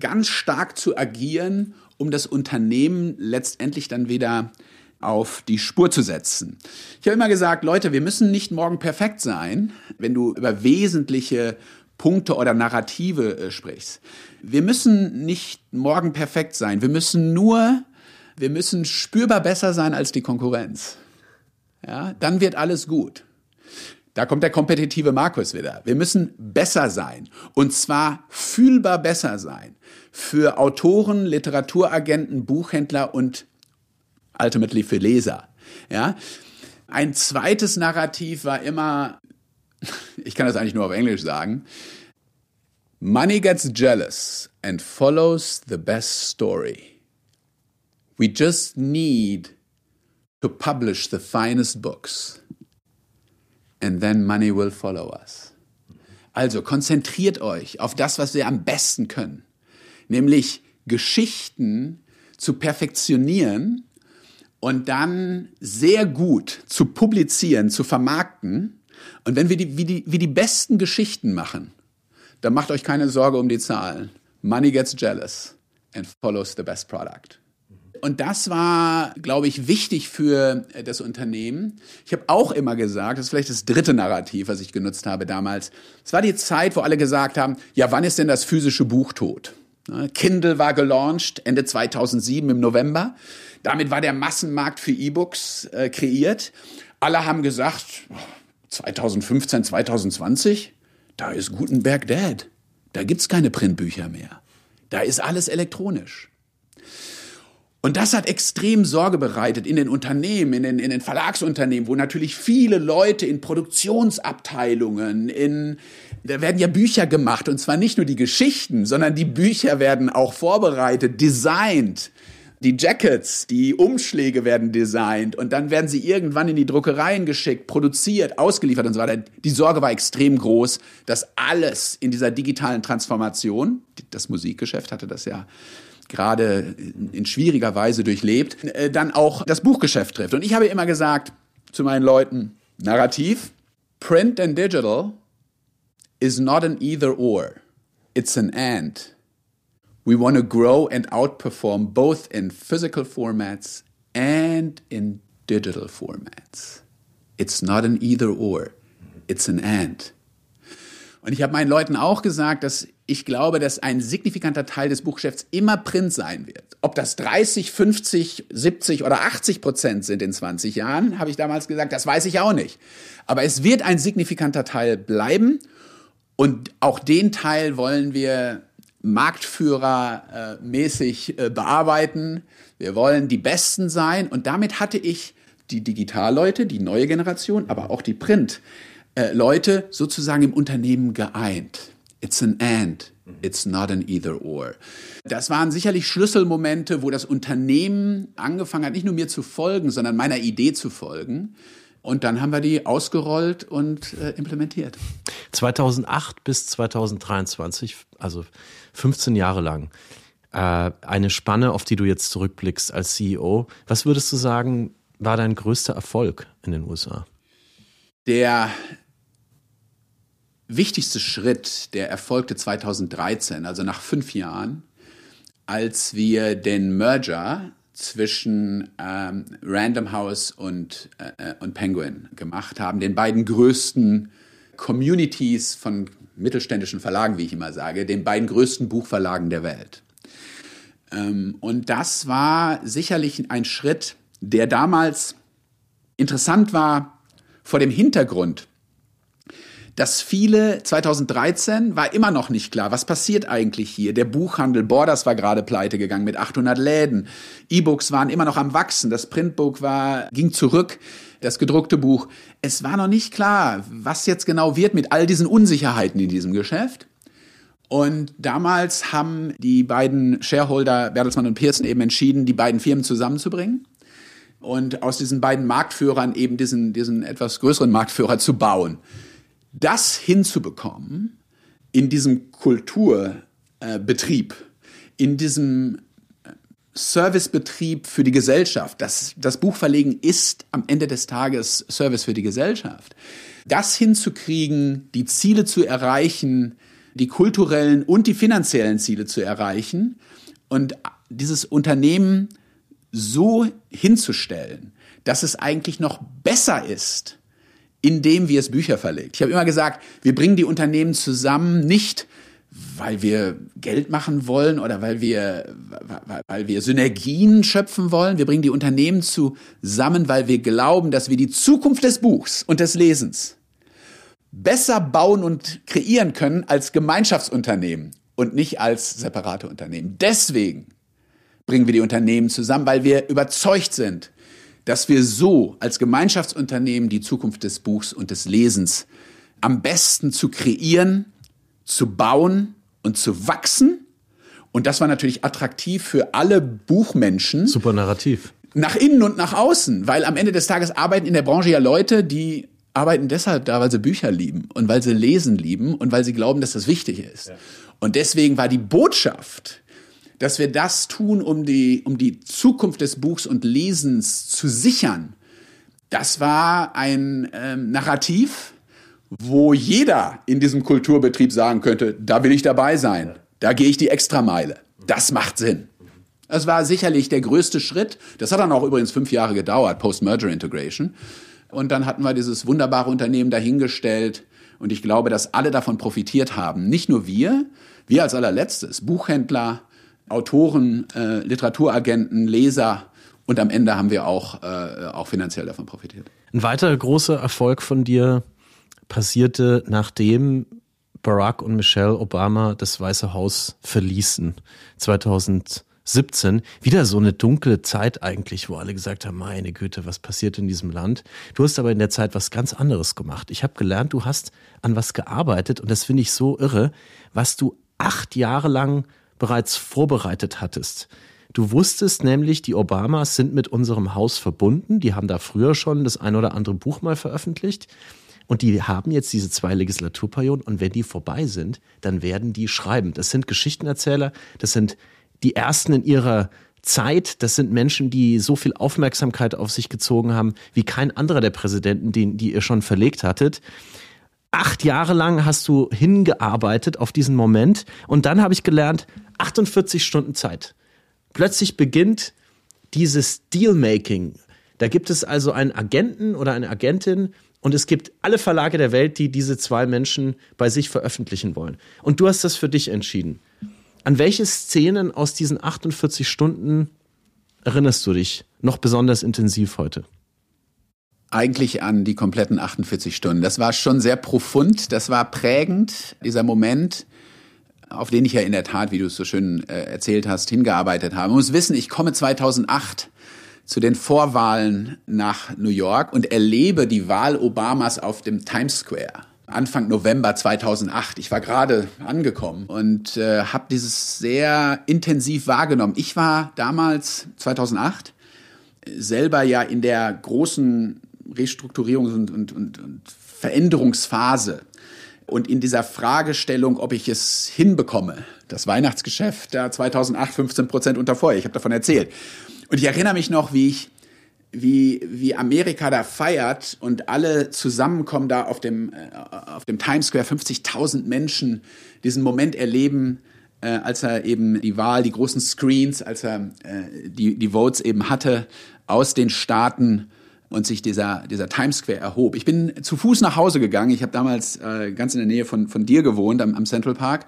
ganz stark zu agieren, um das Unternehmen letztendlich dann wieder auf die Spur zu setzen. Ich habe immer gesagt, Leute, wir müssen nicht morgen perfekt sein, wenn du über wesentliche Punkte oder Narrative äh, sprichst. Wir müssen nicht morgen perfekt sein. Wir müssen nur, wir müssen spürbar besser sein als die Konkurrenz. Ja, dann wird alles gut. Da kommt der kompetitive Markus wieder. Wir müssen besser sein. Und zwar fühlbar besser sein. Für Autoren, Literaturagenten, Buchhändler und ultimately für Leser. Ja. Ein zweites Narrativ war immer, ich kann das eigentlich nur auf Englisch sagen, Money gets jealous and follows the best story. We just need to publish the finest books and then money will follow us. Also konzentriert euch auf das, was wir am besten können, nämlich Geschichten zu perfektionieren und dann sehr gut zu publizieren, zu vermarkten. Und wenn wir die, wie, die, wie die besten Geschichten machen, dann macht euch keine Sorge um die Zahlen. Money gets jealous and follows the best product. Und das war, glaube ich, wichtig für äh, das Unternehmen. Ich habe auch immer gesagt, das ist vielleicht das dritte Narrativ, was ich genutzt habe damals. Es war die Zeit, wo alle gesagt haben, ja, wann ist denn das physische Buch tot? Ne, Kindle war gelauncht Ende 2007 im November. Damit war der Massenmarkt für E-Books äh, kreiert. Alle haben gesagt, 2015, 2020, da ist Gutenberg dead. Da gibt's keine Printbücher mehr. Da ist alles elektronisch. Und das hat extrem Sorge bereitet in den Unternehmen, in den, in den Verlagsunternehmen, wo natürlich viele Leute in Produktionsabteilungen, in, da werden ja Bücher gemacht und zwar nicht nur die Geschichten, sondern die Bücher werden auch vorbereitet, designt. Die Jackets, die Umschläge werden designt und dann werden sie irgendwann in die Druckereien geschickt, produziert, ausgeliefert und so weiter. Die Sorge war extrem groß, dass alles in dieser digitalen Transformation, das Musikgeschäft hatte das ja gerade in schwieriger Weise durchlebt, äh, dann auch das Buchgeschäft trifft. Und ich habe immer gesagt zu meinen Leuten, Narrativ, Print and Digital is not an either or, it's an and. We want to grow and outperform both in physical formats and in digital formats. It's not an either or, it's an and. Und ich habe meinen Leuten auch gesagt, dass ich glaube, dass ein signifikanter Teil des Buchgeschäfts immer Print sein wird. Ob das 30, 50, 70 oder 80 Prozent sind in 20 Jahren, habe ich damals gesagt, das weiß ich auch nicht. Aber es wird ein signifikanter Teil bleiben und auch den Teil wollen wir marktführermäßig äh, bearbeiten. Wir wollen die Besten sein und damit hatte ich die Digitalleute, die neue Generation, aber auch die Print äh, Leute sozusagen im Unternehmen geeint. It's an and. It's not an either or. Das waren sicherlich Schlüsselmomente, wo das Unternehmen angefangen hat, nicht nur mir zu folgen, sondern meiner Idee zu folgen. Und dann haben wir die ausgerollt und äh, implementiert. 2008 bis 2023, also 15 Jahre lang, äh, eine Spanne, auf die du jetzt zurückblickst als CEO. Was würdest du sagen, war dein größter Erfolg in den USA? Der wichtigste Schritt, der erfolgte 2013, also nach fünf Jahren, als wir den Merger zwischen ähm, Random House und, äh, und Penguin gemacht haben, den beiden größten Communities von mittelständischen Verlagen, wie ich immer sage, den beiden größten Buchverlagen der Welt. Ähm, und das war sicherlich ein Schritt, der damals interessant war vor dem Hintergrund, dass viele 2013 war immer noch nicht klar, was passiert eigentlich hier. Der Buchhandel Borders war gerade pleite gegangen mit 800 Läden. E-Books waren immer noch am wachsen. Das Printbook war ging zurück. Das gedruckte Buch. Es war noch nicht klar, was jetzt genau wird mit all diesen Unsicherheiten in diesem Geschäft. Und damals haben die beiden Shareholder, Bertelsmann und Pearson, eben entschieden, die beiden Firmen zusammenzubringen und aus diesen beiden Marktführern eben diesen, diesen etwas größeren Marktführer zu bauen. Das hinzubekommen in diesem Kulturbetrieb, in diesem Servicebetrieb für die Gesellschaft. Das, das Buchverlegen ist am Ende des Tages Service für die Gesellschaft. Das hinzukriegen, die Ziele zu erreichen, die kulturellen und die finanziellen Ziele zu erreichen und dieses Unternehmen so hinzustellen, dass es eigentlich noch besser ist, indem wir es Bücher verlegt. Ich habe immer gesagt, wir bringen die Unternehmen zusammen nicht, weil wir Geld machen wollen oder weil wir, weil wir Synergien schöpfen wollen. Wir bringen die Unternehmen zusammen, weil wir glauben, dass wir die Zukunft des Buchs und des Lesens besser bauen und kreieren können als Gemeinschaftsunternehmen und nicht als separate Unternehmen. Deswegen bringen wir die Unternehmen zusammen, weil wir überzeugt sind, dass wir so als Gemeinschaftsunternehmen die Zukunft des Buchs und des Lesens am besten zu kreieren, zu bauen und zu wachsen. Und das war natürlich attraktiv für alle Buchmenschen. Super narrativ. Nach innen und nach außen, weil am Ende des Tages arbeiten in der Branche ja Leute, die arbeiten deshalb da, weil sie Bücher lieben und weil sie lesen lieben und weil sie glauben, dass das wichtig ist. Ja. Und deswegen war die Botschaft, dass wir das tun, um die, um die Zukunft des Buchs und Lesens zu sichern. Das war ein ähm, Narrativ, wo jeder in diesem Kulturbetrieb sagen könnte, da will ich dabei sein, da gehe ich die Extrameile. Das macht Sinn. Das war sicherlich der größte Schritt. Das hat dann auch übrigens fünf Jahre gedauert, Post-Merger Integration. Und dann hatten wir dieses wunderbare Unternehmen dahingestellt. Und ich glaube, dass alle davon profitiert haben. Nicht nur wir, wir als allerletztes, Buchhändler, Autoren, äh, Literaturagenten, Leser und am Ende haben wir auch, äh, auch finanziell davon profitiert. Ein weiterer großer Erfolg von dir passierte, nachdem Barack und Michelle Obama das Weiße Haus verließen, 2017. Wieder so eine dunkle Zeit eigentlich, wo alle gesagt haben, meine Güte, was passiert in diesem Land? Du hast aber in der Zeit was ganz anderes gemacht. Ich habe gelernt, du hast an was gearbeitet und das finde ich so irre, was du acht Jahre lang bereits vorbereitet hattest. Du wusstest nämlich, die Obamas sind mit unserem Haus verbunden. Die haben da früher schon das ein oder andere Buch mal veröffentlicht. Und die haben jetzt diese zwei Legislaturperioden. Und wenn die vorbei sind, dann werden die schreiben. Das sind Geschichtenerzähler. Das sind die ersten in ihrer Zeit. Das sind Menschen, die so viel Aufmerksamkeit auf sich gezogen haben, wie kein anderer der Präsidenten, den, die ihr schon verlegt hattet acht Jahre lang hast du hingearbeitet auf diesen Moment und dann habe ich gelernt, 48 Stunden Zeit. Plötzlich beginnt dieses Dealmaking. Da gibt es also einen Agenten oder eine Agentin und es gibt alle Verlage der Welt, die diese zwei Menschen bei sich veröffentlichen wollen. Und du hast das für dich entschieden. An welche Szenen aus diesen 48 Stunden erinnerst du dich noch besonders intensiv heute? Eigentlich an die kompletten 48 Stunden. Das war schon sehr profund, das war prägend, dieser Moment auf den ich ja in der Tat, wie du es so schön äh, erzählt hast, hingearbeitet habe. Man muss wissen, ich komme 2008 zu den Vorwahlen nach New York und erlebe die Wahl Obamas auf dem Times Square. Anfang November 2008. Ich war gerade angekommen und äh, habe dieses sehr intensiv wahrgenommen. Ich war damals 2008 selber ja in der großen Restrukturierungs- und, und, und, und Veränderungsphase und in dieser Fragestellung, ob ich es hinbekomme, das Weihnachtsgeschäft da 2008 15 Prozent unter Feuer, ich habe davon erzählt. Und ich erinnere mich noch, wie ich wie, wie Amerika da feiert und alle zusammenkommen da auf dem, äh, auf dem Times Square, 50.000 Menschen diesen Moment erleben, äh, als er eben die Wahl, die großen Screens, als er äh, die, die Votes eben hatte aus den Staaten und sich dieser, dieser Times Square erhob. Ich bin zu Fuß nach Hause gegangen. Ich habe damals äh, ganz in der Nähe von, von dir gewohnt, am, am Central Park.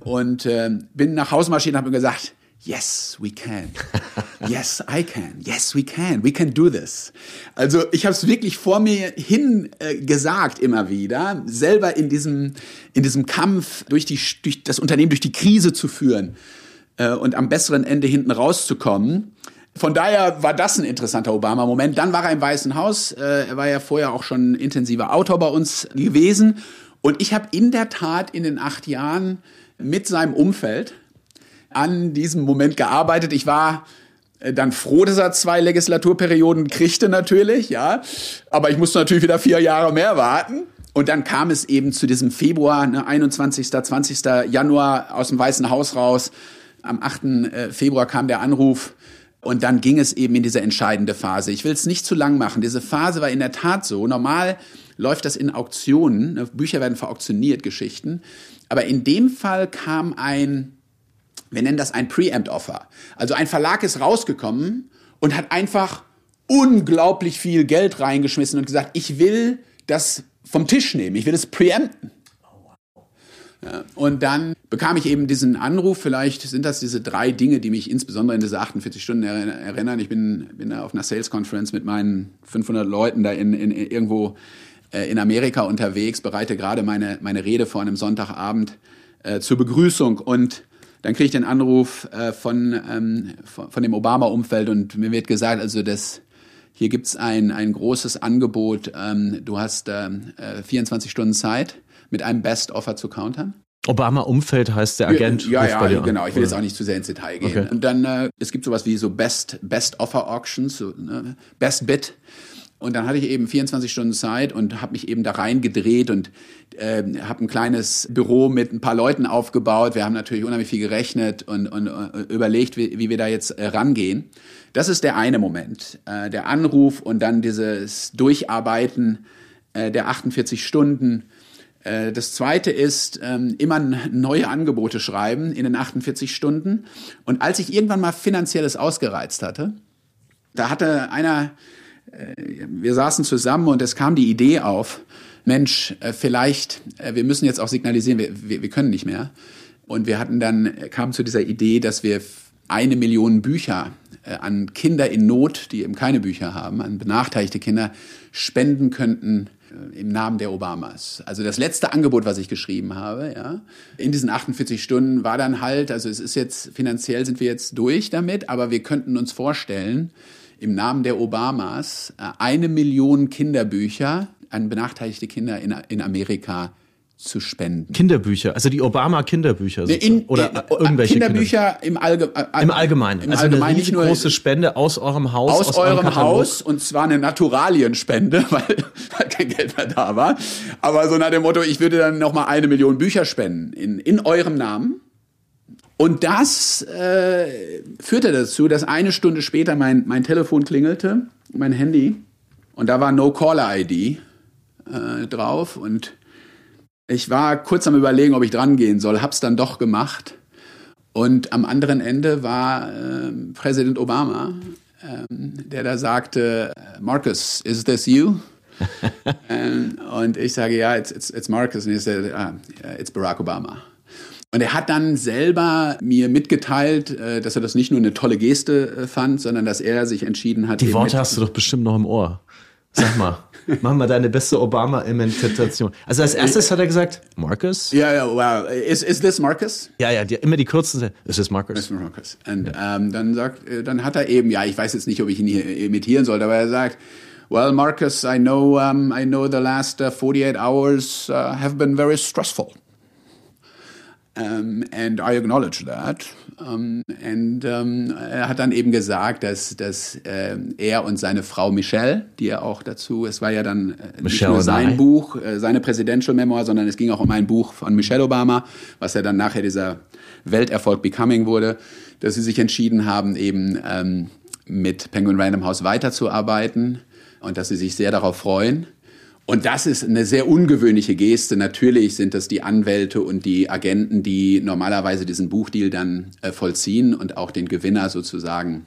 Und äh, bin nach Hause marschiert und habe mir gesagt, Yes, we can. Yes, I can. Yes, we can. We can do this. Also ich habe es wirklich vor mir hin äh, gesagt immer wieder, selber in diesem in diesem Kampf durch die durch das Unternehmen durch die Krise zu führen äh, und am besseren Ende hinten rauszukommen. Von daher war das ein interessanter Obama-Moment. Dann war er im Weißen Haus. Äh, er war ja vorher auch schon intensiver Autor bei uns gewesen. Und ich habe in der Tat in den acht Jahren mit seinem Umfeld an diesem Moment gearbeitet. Ich war äh, dann froh, dass er zwei Legislaturperioden kriegte natürlich, ja. Aber ich musste natürlich wieder vier Jahre mehr warten. Und dann kam es eben zu diesem Februar, ne, 21., 20. Januar aus dem Weißen Haus raus. Am 8. Äh, Februar kam der Anruf. Und dann ging es eben in diese entscheidende Phase. Ich will es nicht zu lang machen. Diese Phase war in der Tat so. Normal läuft das in Auktionen. Ne, Bücher werden verauktioniert, Geschichten. Aber in dem Fall kam ein wir nennen das ein Preempt-Offer. Also ein Verlag ist rausgekommen und hat einfach unglaublich viel Geld reingeschmissen und gesagt, ich will das vom Tisch nehmen, ich will es preempten. Und dann bekam ich eben diesen Anruf, vielleicht sind das diese drei Dinge, die mich insbesondere in diese 48 Stunden erinnern. Ich bin, bin da auf einer Sales Conference mit meinen 500 Leuten da in, in, irgendwo äh, in Amerika unterwegs, bereite gerade meine, meine Rede vor einem Sonntagabend äh, zur Begrüßung. Und dann kriege ich den Anruf äh, von, ähm, von, von dem Obama-Umfeld. Und mir wird gesagt, also das, hier gibt's ein, ein großes Angebot, ähm, du hast ähm, äh, 24 Stunden Zeit, mit einem Best-Offer zu countern. Obama-Umfeld heißt der Agent. Ja, ja, ja genau. Ich will jetzt auch nicht zu sehr ins Detail gehen. Okay. Und dann, äh, es gibt sowas wie so Best, Best Offer Auctions, so, ne? Best Bid. Und dann hatte ich eben 24 Stunden Zeit und habe mich eben da reingedreht und äh, habe ein kleines Büro mit ein paar Leuten aufgebaut. Wir haben natürlich unheimlich viel gerechnet und, und, und überlegt, wie, wie wir da jetzt äh, rangehen. Das ist der eine Moment, äh, der Anruf und dann dieses Durcharbeiten äh, der 48 Stunden. Äh, das zweite ist, ähm, immer neue Angebote schreiben in den 48 Stunden. Und als ich irgendwann mal finanzielles ausgereizt hatte, da hatte einer äh, wir saßen zusammen und es kam die Idee auf, Mensch, äh, vielleicht, wir müssen jetzt auch signalisieren, wir, wir, können nicht mehr. Und wir hatten dann, kamen zu dieser Idee, dass wir eine Million Bücher an Kinder in Not, die eben keine Bücher haben, an benachteiligte Kinder, spenden könnten im Namen der Obamas. Also das letzte Angebot, was ich geschrieben habe, ja, in diesen 48 Stunden war dann halt, also es ist jetzt, finanziell sind wir jetzt durch damit, aber wir könnten uns vorstellen, im Namen der Obamas äh, eine Million Kinderbücher an benachteiligte Kinder in, in Amerika zu spenden. Kinderbücher, also die Obama-Kinderbücher in, oder in, äh, irgendwelche Kinderbücher im, Allge äh, im Allgemeinen. Im also Allgemeinen eine nicht nur große Spende aus eurem Haus, aus, aus eurem Haus und zwar eine Naturalienspende, weil, weil kein Geld mehr da war. Aber so nach dem Motto, ich würde dann noch mal eine Million Bücher spenden in in eurem Namen und das äh, führte dazu, dass eine Stunde später mein, mein Telefon klingelte, mein Handy, und da war No Caller ID äh, drauf. Und ich war kurz am Überlegen, ob ich dran gehen soll, hab's dann doch gemacht. Und am anderen Ende war äh, Präsident Obama, äh, der da sagte, Marcus, is this you? und ich sage, ja, it's, it's, it's Marcus. Und er sagte, ah, it's Barack Obama. Und er hat dann selber mir mitgeteilt, äh, dass er das nicht nur eine tolle Geste äh, fand, sondern dass er sich entschieden hat. Die Worte hast du doch bestimmt noch im Ohr. Sag mal. Mach mal deine beste Obama-Imitation. Also als erstes hat er gesagt, Marcus? Ja, ja, wow. Is, is this Marcus? Ja, ja, die, immer die kurzen, is this Marcus? Is Marcus. Und ja. ähm, dann sagt, äh, dann hat er eben, ja, ich weiß jetzt nicht, ob ich ihn hier imitieren sollte, aber er sagt, Well, Marcus, I know, um, I know the last uh, 48 hours uh, have been very stressful. Um, and I acknowledge that. Um, and um, er hat dann eben gesagt, dass, dass äh, er und seine Frau Michelle, die er auch dazu, es war ja dann äh, nicht nur sein Buch, äh, seine Presidential Memoir, sondern es ging auch um ein Buch von Michelle Obama, was ja dann nachher dieser Welterfolg Becoming wurde, dass sie sich entschieden haben, eben ähm, mit Penguin Random House weiterzuarbeiten und dass sie sich sehr darauf freuen. Und das ist eine sehr ungewöhnliche Geste. Natürlich sind das die Anwälte und die Agenten, die normalerweise diesen Buchdeal dann äh, vollziehen und auch den Gewinner sozusagen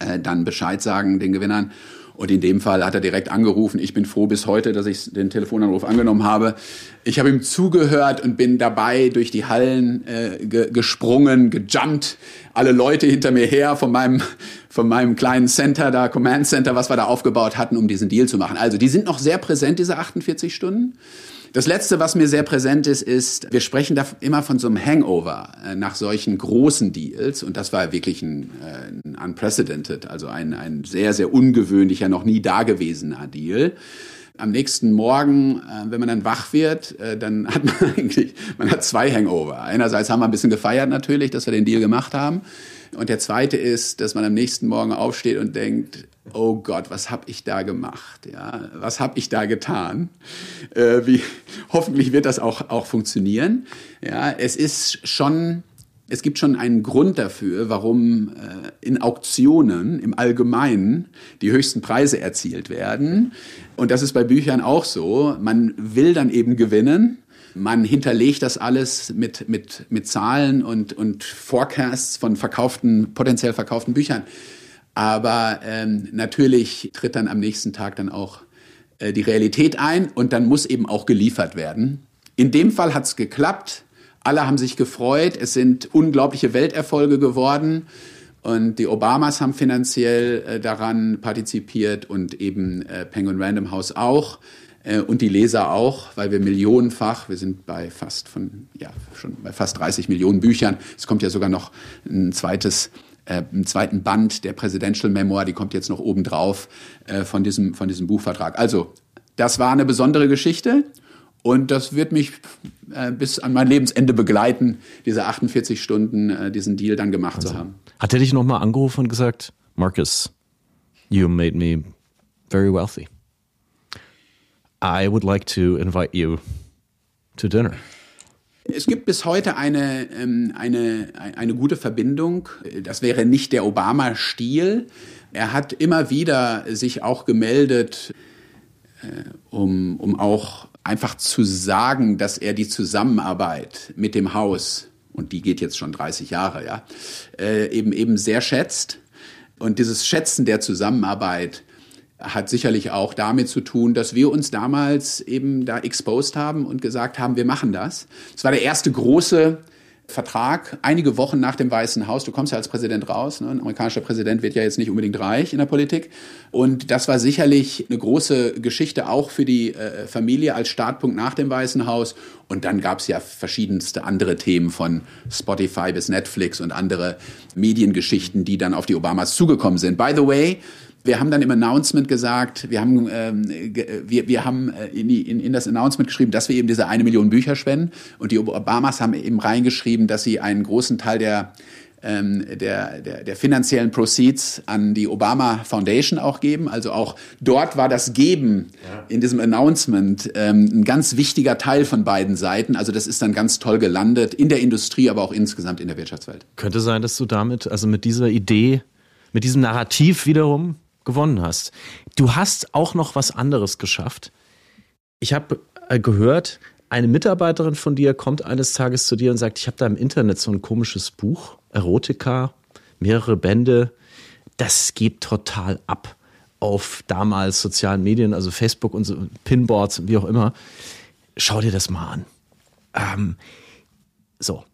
äh, dann Bescheid sagen, den Gewinnern. Und in dem Fall hat er direkt angerufen. Ich bin froh bis heute, dass ich den Telefonanruf angenommen habe. Ich habe ihm zugehört und bin dabei durch die Hallen äh, ge gesprungen, gejumpt. Alle Leute hinter mir her von meinem, von meinem kleinen Center da, Command Center, was wir da aufgebaut hatten, um diesen Deal zu machen. Also die sind noch sehr präsent, diese 48 Stunden. Das letzte, was mir sehr präsent ist, ist, wir sprechen da immer von so einem Hangover äh, nach solchen großen Deals. Und das war wirklich ein, äh, ein unprecedented, also ein, ein sehr, sehr ungewöhnlicher, noch nie dagewesener Deal. am nächsten Morgen, äh, wenn man dann wach wird, dann hat man eigentlich, man hat zwei Hangover. Einerseits haben wir ein bisschen gefeiert natürlich, dass wir den Deal gemacht haben. Und der zweite ist, dass man am nächsten Morgen aufsteht und denkt, oh Gott, was habe ich da gemacht? Ja, was habe ich da getan? Äh, wie, hoffentlich wird das auch, auch funktionieren. Ja, es ist schon es gibt schon einen Grund dafür, warum äh, in Auktionen im Allgemeinen die höchsten Preise erzielt werden. Und das ist bei Büchern auch so. Man will dann eben gewinnen. Man hinterlegt das alles mit, mit, mit Zahlen und, und Forecasts von verkauften, potenziell verkauften Büchern. Aber ähm, natürlich tritt dann am nächsten Tag dann auch äh, die Realität ein und dann muss eben auch geliefert werden. In dem Fall hat es geklappt. Alle haben sich gefreut. Es sind unglaubliche Welterfolge geworden. Und die Obamas haben finanziell äh, daran partizipiert und eben äh, Penguin Random House auch und die Leser auch, weil wir millionenfach, wir sind bei fast von ja schon bei fast 30 Millionen Büchern. Es kommt ja sogar noch ein zweites äh, einen zweiten Band der Presidential Memoir, die kommt jetzt noch obendrauf äh, von diesem von diesem Buchvertrag. Also das war eine besondere Geschichte und das wird mich äh, bis an mein Lebensende begleiten, diese 48 Stunden, äh, diesen Deal dann gemacht also, zu haben. Hat er dich nochmal angerufen und gesagt, Marcus, you made me very wealthy. I would like to invite you to dinner. Es gibt bis heute eine, ähm, eine, eine gute Verbindung. Das wäre nicht der Obama-Stil. Er hat immer wieder sich auch gemeldet, äh, um, um auch einfach zu sagen, dass er die Zusammenarbeit mit dem Haus, und die geht jetzt schon 30 Jahre, ja, äh, eben eben sehr schätzt. Und dieses Schätzen der Zusammenarbeit hat sicherlich auch damit zu tun, dass wir uns damals eben da exposed haben und gesagt haben, wir machen das. Es war der erste große Vertrag einige Wochen nach dem Weißen Haus. Du kommst ja als Präsident raus. Ne? Ein amerikanischer Präsident wird ja jetzt nicht unbedingt reich in der Politik. Und das war sicherlich eine große Geschichte auch für die äh, Familie als Startpunkt nach dem Weißen Haus. Und dann gab es ja verschiedenste andere Themen von Spotify bis Netflix und andere Mediengeschichten, die dann auf die Obamas zugekommen sind. By the way, wir haben dann im Announcement gesagt, wir haben, ähm, wir, wir haben äh, in, die, in, in das Announcement geschrieben, dass wir eben diese eine Million Bücher spenden. Und die Obamas haben eben reingeschrieben, dass sie einen großen Teil der ähm, der, der, der finanziellen Proceeds an die Obama Foundation auch geben. Also auch dort war das Geben ja. in diesem Announcement ähm, ein ganz wichtiger Teil von beiden Seiten. Also das ist dann ganz toll gelandet in der Industrie, aber auch insgesamt in der Wirtschaftswelt. Könnte sein, dass du damit, also mit dieser Idee, mit diesem Narrativ wiederum gewonnen hast. Du hast auch noch was anderes geschafft. Ich habe äh, gehört, eine Mitarbeiterin von dir kommt eines Tages zu dir und sagt, ich habe da im Internet so ein komisches Buch, Erotika, mehrere Bände. Das geht total ab auf damals sozialen Medien, also Facebook und so, Pinboards, wie auch immer. Schau dir das mal an. Ähm, so.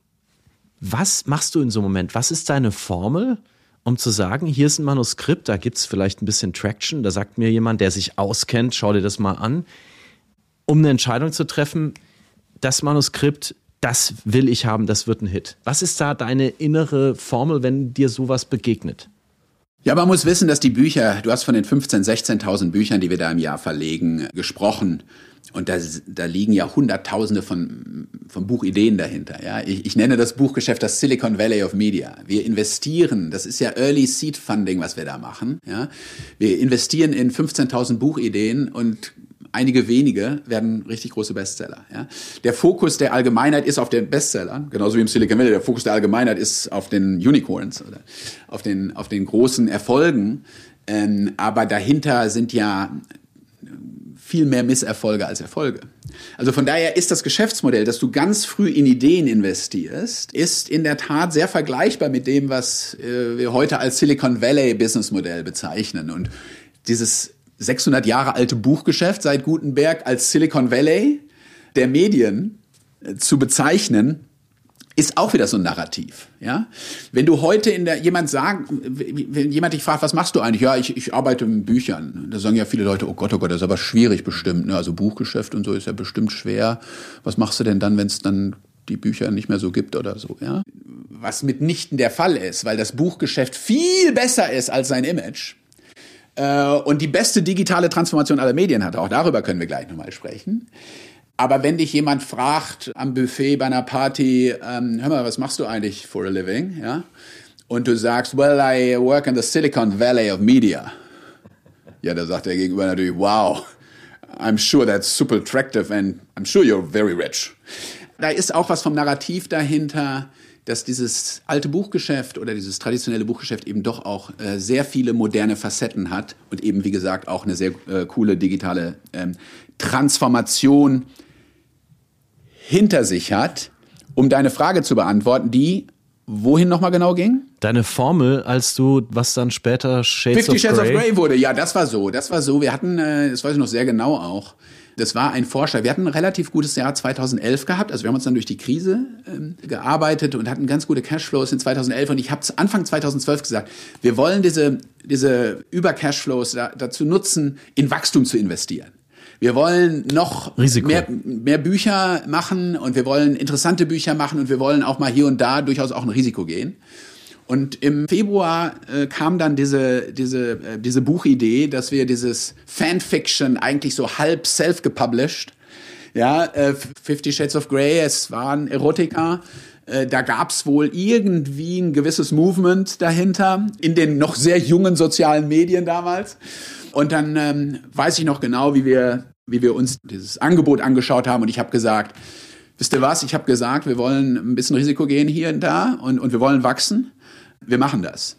Was machst du in so einem Moment? Was ist deine Formel? Um zu sagen, hier ist ein Manuskript, da gibt es vielleicht ein bisschen Traction, da sagt mir jemand, der sich auskennt, schau dir das mal an, um eine Entscheidung zu treffen, das Manuskript, das will ich haben, das wird ein Hit. Was ist da deine innere Formel, wenn dir sowas begegnet? Ja, man muss wissen, dass die Bücher, du hast von den 15.000, 16.000 Büchern, die wir da im Jahr verlegen, gesprochen. Und da, da liegen ja Hunderttausende von, von Buchideen dahinter. Ja? Ich, ich nenne das Buchgeschäft das Silicon Valley of Media. Wir investieren, das ist ja Early Seed Funding, was wir da machen. Ja? Wir investieren in 15.000 Buchideen und einige wenige werden richtig große Bestseller. Ja? Der Fokus der Allgemeinheit ist auf den Bestsellern, genauso wie im Silicon Valley. Der Fokus der Allgemeinheit ist auf den Unicorns oder auf den, auf den großen Erfolgen. Ähm, aber dahinter sind ja viel mehr Misserfolge als Erfolge. Also von daher ist das Geschäftsmodell, dass du ganz früh in Ideen investierst, ist in der Tat sehr vergleichbar mit dem, was äh, wir heute als Silicon Valley Businessmodell bezeichnen. Und dieses 600 Jahre alte Buchgeschäft seit Gutenberg als Silicon Valley der Medien äh, zu bezeichnen, ist auch wieder so ein Narrativ. Ja? Wenn du heute in der jemand sagt, wenn jemand dich fragt, was machst du eigentlich? Ja, ich, ich arbeite in Büchern. Da sagen ja viele Leute, oh Gott, oh Gott, das ist aber schwierig bestimmt. Ne? Also Buchgeschäft und so ist ja bestimmt schwer. Was machst du denn dann, wenn es dann die Bücher nicht mehr so gibt oder so? Ja? Was mitnichten der Fall ist, weil das Buchgeschäft viel besser ist als sein Image und die beste digitale Transformation aller Medien hat. Auch darüber können wir gleich nochmal sprechen. Aber wenn dich jemand fragt am Buffet bei einer Party, ähm, hör mal, was machst du eigentlich for a living? Ja? Und du sagst, well, I work in the Silicon Valley of Media. Ja, da sagt der Gegenüber natürlich, wow, I'm sure that's super attractive and I'm sure you're very rich. Da ist auch was vom Narrativ dahinter, dass dieses alte Buchgeschäft oder dieses traditionelle Buchgeschäft eben doch auch äh, sehr viele moderne Facetten hat und eben, wie gesagt, auch eine sehr äh, coole digitale ähm, Transformation hinter sich hat, um deine Frage zu beantworten, die wohin nochmal genau ging? Deine Formel, als du, was dann später Shades 50 of Shades Grey of Grey wurde, ja, das war so. Das war so. Wir hatten, äh, das weiß ich noch sehr genau auch. Das war ein Forscher. Wir hatten ein relativ gutes Jahr 2011 gehabt. Also wir haben uns dann durch die Krise ähm, gearbeitet und hatten ganz gute Cashflows in 2011. Und ich habe Anfang 2012 gesagt, wir wollen diese, diese Über-Cashflows da, dazu nutzen, in Wachstum zu investieren. Wir wollen noch Risiko. mehr, mehr Bücher machen und wir wollen interessante Bücher machen und wir wollen auch mal hier und da durchaus auch ein Risiko gehen. Und im Februar äh, kam dann diese, diese, äh, diese Buchidee, dass wir dieses Fanfiction eigentlich so halb self-gepublished, ja, äh, Fifty Shades of Grey, es waren Erotika, äh, da gab's wohl irgendwie ein gewisses Movement dahinter in den noch sehr jungen sozialen Medien damals. Und dann ähm, weiß ich noch genau, wie wir, wie wir uns dieses Angebot angeschaut haben und ich habe gesagt, wisst ihr was, ich habe gesagt, wir wollen ein bisschen Risiko gehen hier und da und, und wir wollen wachsen. Wir machen das.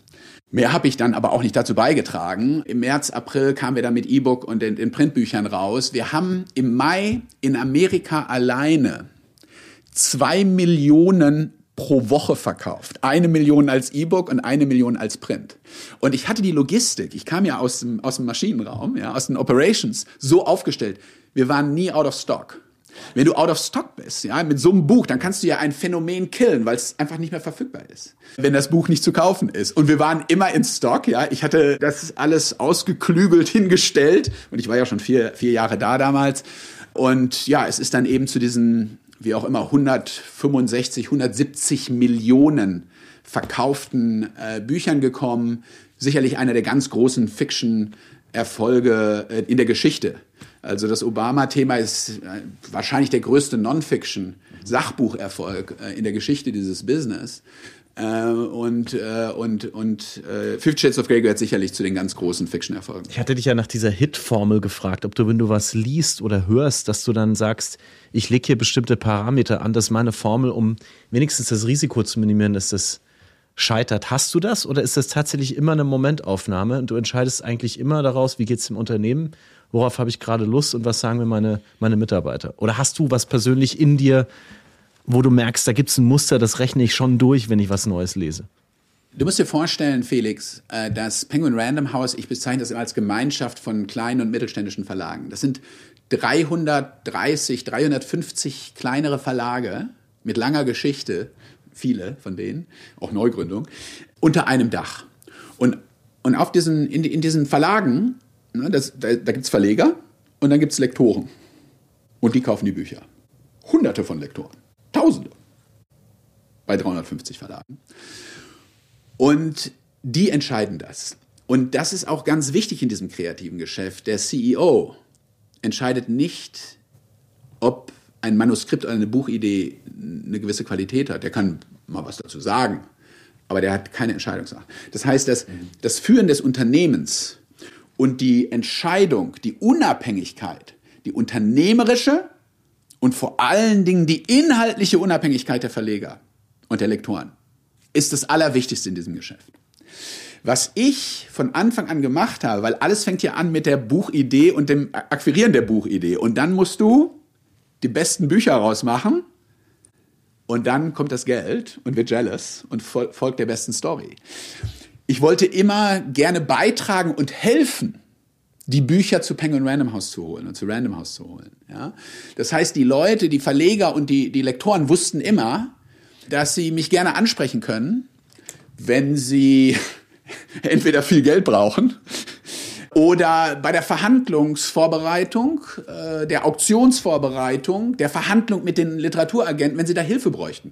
Mehr habe ich dann aber auch nicht dazu beigetragen. Im März, April kamen wir dann mit E-Book und den, den Printbüchern raus. Wir haben im Mai in Amerika alleine zwei Millionen pro Woche verkauft. Eine Million als E-Book und eine Million als Print. Und ich hatte die Logistik, ich kam ja aus dem, aus dem Maschinenraum, ja, aus den Operations, so aufgestellt. Wir waren nie out of stock. Wenn du out of stock bist, ja, mit so einem Buch, dann kannst du ja ein Phänomen killen, weil es einfach nicht mehr verfügbar ist. Wenn das Buch nicht zu kaufen ist. Und wir waren immer in Stock, ja. Ich hatte das alles ausgeklügelt hingestellt. Und ich war ja schon vier, vier Jahre da damals. Und ja, es ist dann eben zu diesen, wie auch immer, 165, 170 Millionen verkauften äh, Büchern gekommen. Sicherlich einer der ganz großen Fiction-Erfolge äh, in der Geschichte. Also das Obama-Thema ist äh, wahrscheinlich der größte Non-Fiction-Sachbucherfolg äh, in der Geschichte dieses Business. Äh, und und, und Fifty Shades of Grey gehört sicherlich zu den ganz großen Fiction-Erfolgen. Ich hatte dich ja nach dieser Hit-Formel gefragt, ob du, wenn du was liest oder hörst, dass du dann sagst, ich lege hier bestimmte Parameter an, das ist meine Formel, um wenigstens das Risiko zu minimieren, dass das scheitert. Hast du das oder ist das tatsächlich immer eine Momentaufnahme und du entscheidest eigentlich immer daraus, wie geht es dem Unternehmen, worauf habe ich gerade Lust und was sagen mir meine, meine Mitarbeiter? Oder hast du was persönlich in dir, wo du merkst, da gibt es ein Muster, das rechne ich schon durch, wenn ich was Neues lese? Du musst dir vorstellen, Felix, äh, das Penguin Random House, ich bezeichne das immer als Gemeinschaft von kleinen und mittelständischen Verlagen. Das sind 330, 350 kleinere Verlage mit langer Geschichte, viele von denen, auch Neugründung, unter einem Dach. Und, und auf diesen, in, in diesen Verlagen, ne, das, da, da gibt es Verleger und dann gibt es Lektoren. Und die kaufen die Bücher. Hunderte von Lektoren. Tausende. Bei 350 Verlagen. Und die entscheiden das. Und das ist auch ganz wichtig in diesem kreativen Geschäft. Der CEO entscheidet nicht, ob ein Manuskript oder eine Buchidee eine gewisse Qualität hat. Der kann mal was dazu sagen, aber der hat keine Entscheidungsmacht. Das heißt, dass das Führen des Unternehmens und die Entscheidung, die Unabhängigkeit, die unternehmerische und vor allen Dingen die inhaltliche Unabhängigkeit der Verleger und der Lektoren ist das Allerwichtigste in diesem Geschäft. Was ich von Anfang an gemacht habe, weil alles fängt ja an mit der Buchidee und dem Akquirieren der Buchidee. Und dann musst du die besten Bücher rausmachen. Und dann kommt das Geld und wird jealous und folgt der besten Story. Ich wollte immer gerne beitragen und helfen, die Bücher zu Penguin Random House zu holen und zu Random House zu holen. Ja? Das heißt, die Leute, die Verleger und die, die Lektoren wussten immer, dass sie mich gerne ansprechen können, wenn sie entweder viel Geld brauchen oder bei der Verhandlungsvorbereitung, äh, der Auktionsvorbereitung, der Verhandlung mit den Literaturagenten, wenn sie da Hilfe bräuchten.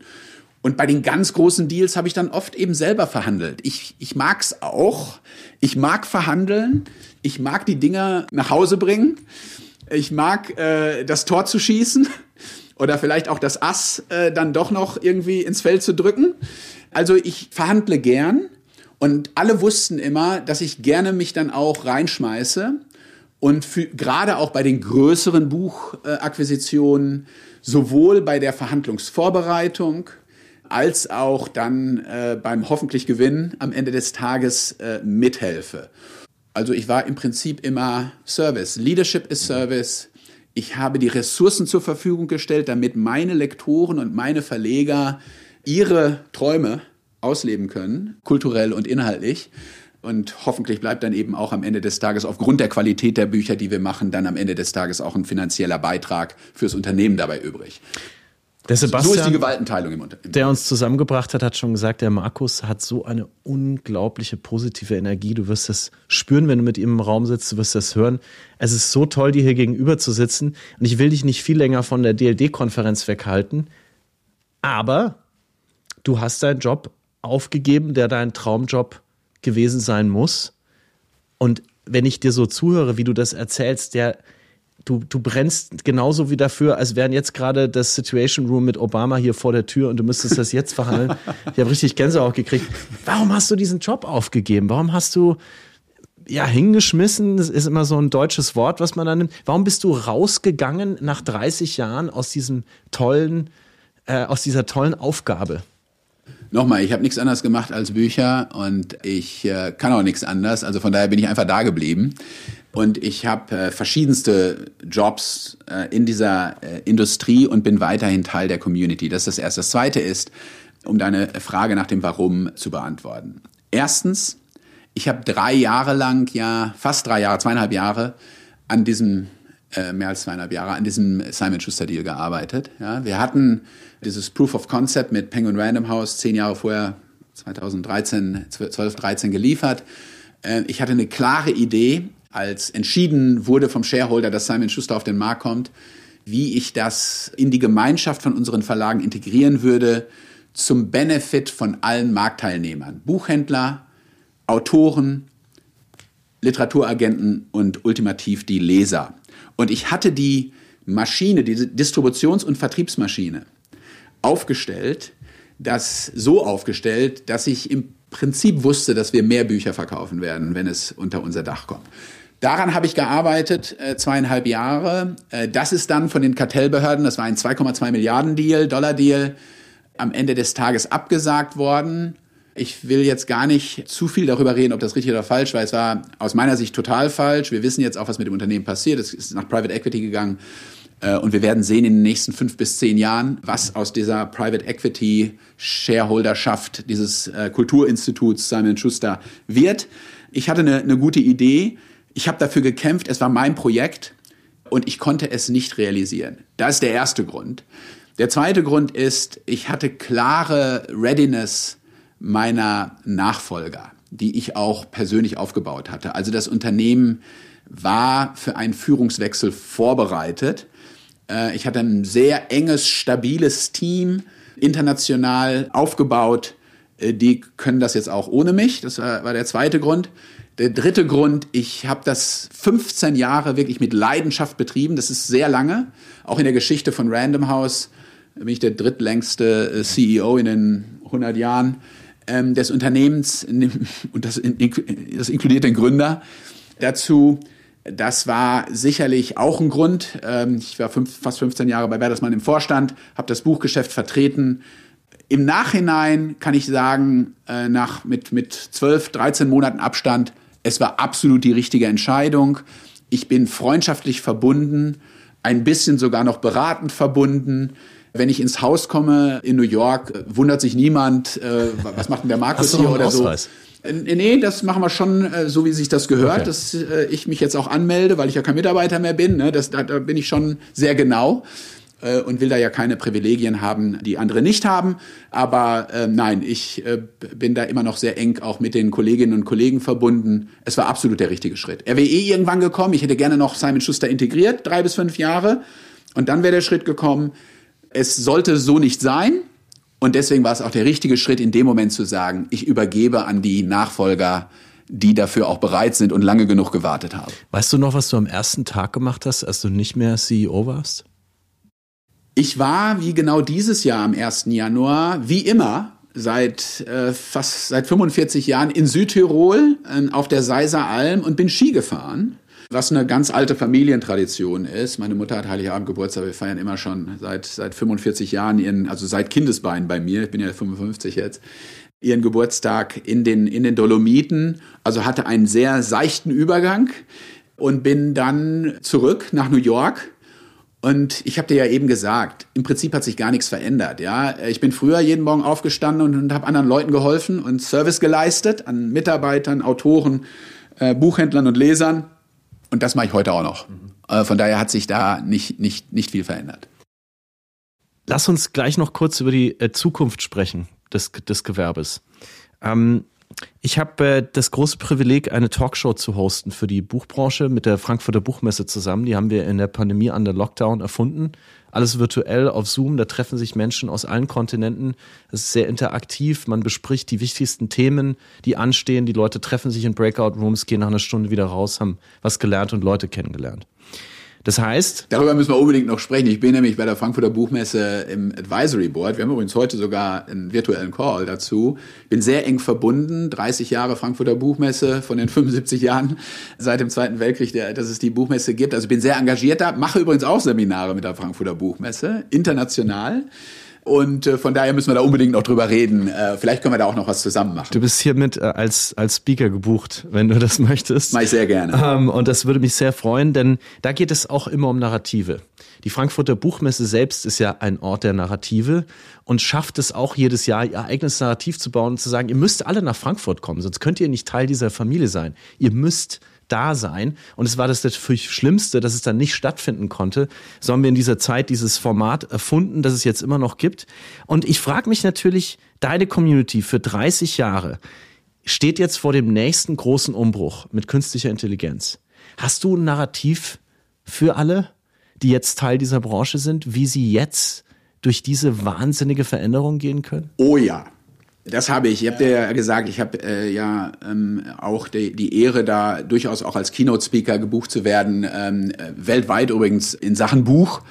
Und bei den ganz großen Deals habe ich dann oft eben selber verhandelt. Ich, ich mag's auch. Ich mag verhandeln. Ich mag die Dinger nach Hause bringen. Ich mag äh, das Tor zu schießen oder vielleicht auch das Ass äh, dann doch noch irgendwie ins Feld zu drücken. Also ich verhandle gern und alle wussten immer, dass ich gerne mich dann auch reinschmeiße und für, gerade auch bei den größeren Buchakquisitionen sowohl bei der Verhandlungsvorbereitung als auch dann äh, beim hoffentlich Gewinn am Ende des Tages äh, mithelfe. Also ich war im Prinzip immer Service. Leadership ist Service. Ich habe die Ressourcen zur Verfügung gestellt, damit meine Lektoren und meine Verleger ihre Träume ausleben können, kulturell und inhaltlich. Und hoffentlich bleibt dann eben auch am Ende des Tages aufgrund der Qualität der Bücher, die wir machen, dann am Ende des Tages auch ein finanzieller Beitrag fürs Unternehmen dabei übrig. Der Sebastian, so ist die Gewaltenteilung im Unternehmen. Der uns zusammengebracht hat, hat schon gesagt, der Markus hat so eine unglaubliche positive Energie. Du wirst das spüren, wenn du mit ihm im Raum sitzt, du wirst das hören. Es ist so toll, dir hier gegenüber zu sitzen. Und ich will dich nicht viel länger von der DLD-Konferenz weghalten. Aber du hast deinen Job aufgegeben, der dein Traumjob gewesen sein muss. Und wenn ich dir so zuhöre, wie du das erzählst, der du, du brennst genauso wie dafür, als wären jetzt gerade das Situation Room mit Obama hier vor der Tür und du müsstest das jetzt verhandeln. Ich habe richtig Gänsehaut gekriegt. Warum hast du diesen Job aufgegeben? Warum hast du ja hingeschmissen? Das ist immer so ein deutsches Wort, was man dann nimmt. Warum bist du rausgegangen nach 30 Jahren aus diesem tollen, äh, aus dieser tollen Aufgabe? Nochmal, ich habe nichts anderes gemacht als Bücher und ich äh, kann auch nichts anders. Also von daher bin ich einfach da geblieben. Und ich habe äh, verschiedenste Jobs äh, in dieser äh, Industrie und bin weiterhin Teil der Community. Das ist das Erste. Das Zweite ist, um deine Frage nach dem Warum zu beantworten. Erstens, ich habe drei Jahre lang, ja fast drei Jahre, zweieinhalb Jahre an diesem äh, mehr als zweieinhalb Jahre an diesem Simon Schuster Deal gearbeitet. Ja, wir hatten dieses Proof of Concept mit Penguin Random House zehn Jahre vorher, 2013, 12, 13 geliefert. Äh, ich hatte eine klare Idee, als entschieden wurde vom Shareholder, dass Simon Schuster auf den Markt kommt, wie ich das in die Gemeinschaft von unseren Verlagen integrieren würde, zum Benefit von allen Marktteilnehmern. Buchhändler, Autoren, Literaturagenten und ultimativ die Leser. Und ich hatte die Maschine, diese Distributions- und Vertriebsmaschine aufgestellt, das so aufgestellt, dass ich im Prinzip wusste, dass wir mehr Bücher verkaufen werden, wenn es unter unser Dach kommt. Daran habe ich gearbeitet, äh, zweieinhalb Jahre. Äh, das ist dann von den Kartellbehörden, das war ein 2,2 Milliarden Deal, Dollar Deal, am Ende des Tages abgesagt worden. Ich will jetzt gar nicht zu viel darüber reden, ob das richtig oder falsch war. Es war aus meiner Sicht total falsch. Wir wissen jetzt auch, was mit dem Unternehmen passiert. Es ist nach Private Equity gegangen. Äh, und wir werden sehen in den nächsten fünf bis zehn Jahren, was aus dieser Private Equity Shareholderschaft dieses äh, Kulturinstituts Simon Schuster wird. Ich hatte eine, eine gute Idee. Ich habe dafür gekämpft. Es war mein Projekt und ich konnte es nicht realisieren. Das ist der erste Grund. Der zweite Grund ist, ich hatte klare Readiness meiner Nachfolger, die ich auch persönlich aufgebaut hatte. Also das Unternehmen war für einen Führungswechsel vorbereitet. Äh, ich hatte ein sehr enges, stabiles Team, international aufgebaut. Äh, die können das jetzt auch ohne mich. Das war der zweite Grund. Der dritte Grund, ich habe das 15 Jahre wirklich mit Leidenschaft betrieben. Das ist sehr lange. Auch in der Geschichte von Random House bin ich der drittlängste äh, CEO in den 100 Jahren ähm, des Unternehmens und das, das inkludiert den Gründer dazu. Das war sicherlich auch ein Grund. Ähm, ich war fünf, fast 15 Jahre bei Bertelsmann im Vorstand, habe das Buchgeschäft vertreten. Im Nachhinein kann ich sagen, äh, nach, mit, mit 12, 13 Monaten Abstand, es war absolut die richtige Entscheidung. Ich bin freundschaftlich verbunden, ein bisschen sogar noch beratend verbunden. Wenn ich ins Haus komme in New York, äh, wundert sich niemand, äh, was macht denn der Markus hier oder Ausweis? so. Äh, nee, das machen wir schon äh, so, wie sich das gehört, okay. dass ich mich jetzt auch anmelde, weil ich ja kein Mitarbeiter mehr bin. Ne? Das, da, da bin ich schon sehr genau äh, und will da ja keine Privilegien haben, die andere nicht haben. Aber äh, nein, ich äh, bin da immer noch sehr eng auch mit den Kolleginnen und Kollegen verbunden. Es war absolut der richtige Schritt. Er wäre eh irgendwann gekommen. Ich hätte gerne noch Simon Schuster integriert, drei bis fünf Jahre. Und dann wäre der Schritt gekommen, es sollte so nicht sein. Und deswegen war es auch der richtige Schritt, in dem Moment zu sagen, ich übergebe an die Nachfolger, die dafür auch bereit sind und lange genug gewartet haben. Weißt du noch, was du am ersten Tag gemacht hast, als du nicht mehr CEO warst? Ich war, wie genau dieses Jahr am 1. Januar, wie immer, seit äh, fast seit 45 Jahren in Südtirol äh, auf der Seiser Alm und bin Ski gefahren was eine ganz alte Familientradition ist. Meine Mutter hat Heiligabend Geburtstag, wir feiern immer schon seit, seit 45 Jahren ihren, also seit Kindesbeinen bei mir, ich bin ja 55 jetzt, ihren Geburtstag in den, in den Dolomiten, also hatte einen sehr seichten Übergang und bin dann zurück nach New York. Und ich habe dir ja eben gesagt, im Prinzip hat sich gar nichts verändert. Ja, ich bin früher jeden Morgen aufgestanden und, und habe anderen Leuten geholfen und Service geleistet an Mitarbeitern, Autoren, äh, Buchhändlern und Lesern. Und das mache ich heute auch noch. Mhm. Von daher hat sich da nicht, nicht, nicht viel verändert. Lass uns gleich noch kurz über die äh, Zukunft sprechen des, des Gewerbes. Ähm, ich habe äh, das große Privileg, eine Talkshow zu hosten für die Buchbranche mit der Frankfurter Buchmesse zusammen. Die haben wir in der Pandemie an der Lockdown erfunden alles virtuell auf Zoom. Da treffen sich Menschen aus allen Kontinenten. Es ist sehr interaktiv. Man bespricht die wichtigsten Themen, die anstehen. Die Leute treffen sich in Breakout Rooms, gehen nach einer Stunde wieder raus, haben was gelernt und Leute kennengelernt. Das heißt. Darüber müssen wir unbedingt noch sprechen. Ich bin nämlich bei der Frankfurter Buchmesse im Advisory Board. Wir haben übrigens heute sogar einen virtuellen Call dazu. Bin sehr eng verbunden. 30 Jahre Frankfurter Buchmesse von den 75 Jahren seit dem Zweiten Weltkrieg, der, dass es die Buchmesse gibt. Also bin sehr engagiert da. Mache übrigens auch Seminare mit der Frankfurter Buchmesse. International. Und äh, von daher müssen wir da unbedingt noch drüber reden. Äh, vielleicht können wir da auch noch was zusammen machen. Du bist hiermit äh, als, als Speaker gebucht, wenn du das möchtest. Mach ich sehr gerne. Ähm, und das würde mich sehr freuen, denn da geht es auch immer um Narrative. Die Frankfurter Buchmesse selbst ist ja ein Ort der Narrative und schafft es auch jedes Jahr, ihr eigenes Narrativ zu bauen und zu sagen, ihr müsst alle nach Frankfurt kommen, sonst könnt ihr nicht Teil dieser Familie sein. Ihr müsst da sein. Und es war das natürlich Schlimmste, dass es dann nicht stattfinden konnte. So haben wir in dieser Zeit dieses Format erfunden, das es jetzt immer noch gibt. Und ich frage mich natürlich, deine Community für 30 Jahre steht jetzt vor dem nächsten großen Umbruch mit künstlicher Intelligenz. Hast du ein Narrativ für alle, die jetzt Teil dieser Branche sind, wie sie jetzt durch diese wahnsinnige Veränderung gehen können? Oh ja, das habe ich. Ich habe dir ja gesagt, ich habe äh, ja ähm, auch die, die Ehre, da durchaus auch als Keynote-Speaker gebucht zu werden, ähm, äh, weltweit übrigens in Sachen Buch.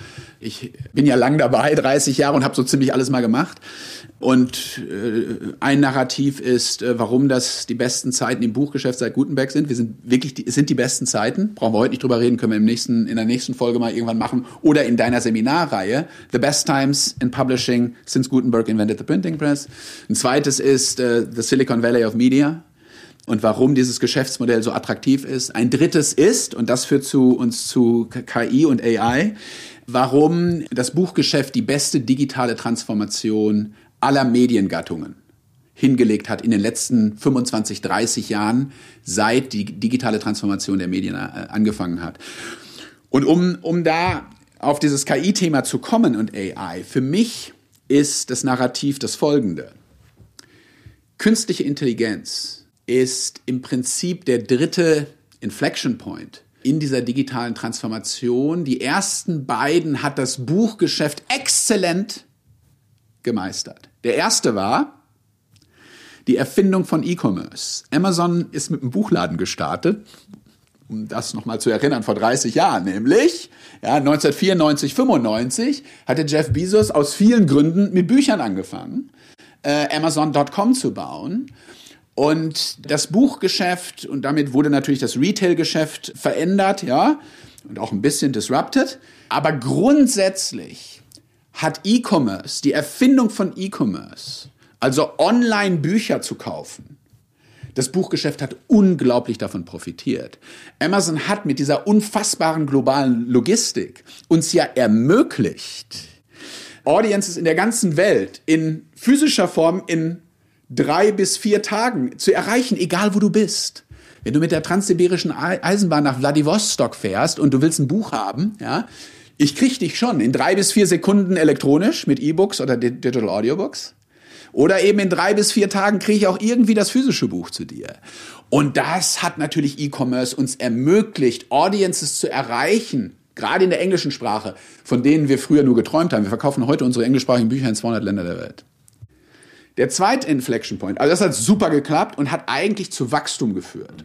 Ich bin ja lang dabei, 30 Jahre und habe so ziemlich alles mal gemacht. Und äh, ein Narrativ ist, äh, warum das die besten Zeiten im Buchgeschäft seit Gutenberg sind. Wir sind wirklich, die, es sind die besten Zeiten. Brauchen wir heute nicht drüber reden, können wir im nächsten, in der nächsten Folge mal irgendwann machen. Oder in deiner Seminarreihe. The best times in publishing since Gutenberg invented the printing press. Ein zweites ist äh, The Silicon Valley of Media und warum dieses Geschäftsmodell so attraktiv ist. Ein drittes ist, und das führt zu uns zu KI und AI, warum das Buchgeschäft die beste digitale Transformation aller Mediengattungen hingelegt hat in den letzten 25, 30 Jahren, seit die digitale Transformation der Medien äh, angefangen hat. Und um, um da auf dieses KI-Thema zu kommen und AI, für mich ist das Narrativ das folgende. Künstliche Intelligenz ist im Prinzip der dritte Inflection Point in dieser digitalen Transformation. Die ersten beiden hat das Buchgeschäft exzellent gemeistert. Der erste war die Erfindung von E-Commerce. Amazon ist mit einem Buchladen gestartet, um das nochmal zu erinnern, vor 30 Jahren nämlich. Ja, 1994, 95 hatte Jeff Bezos aus vielen Gründen mit Büchern angefangen, äh, Amazon.com zu bauen. Und das Buchgeschäft und damit wurde natürlich das Retail-Geschäft verändert, ja, und auch ein bisschen disrupted. Aber grundsätzlich hat E-Commerce, die Erfindung von E-Commerce, also Online-Bücher zu kaufen, das Buchgeschäft hat unglaublich davon profitiert. Amazon hat mit dieser unfassbaren globalen Logistik uns ja ermöglicht, Audiences in der ganzen Welt in physischer Form in drei bis vier Tagen zu erreichen, egal wo du bist. Wenn du mit der transsibirischen Eisenbahn nach Vladivostok fährst und du willst ein Buch haben, ja, ich krieg dich schon in drei bis vier Sekunden elektronisch mit E-Books oder Digital Audiobooks. Oder eben in drei bis vier Tagen kriege ich auch irgendwie das physische Buch zu dir. Und das hat natürlich E-Commerce uns ermöglicht, Audiences zu erreichen, gerade in der englischen Sprache, von denen wir früher nur geträumt haben. Wir verkaufen heute unsere englischsprachigen Bücher in 200 Länder der Welt. Der zweite Inflection Point, also das hat super geklappt und hat eigentlich zu Wachstum geführt.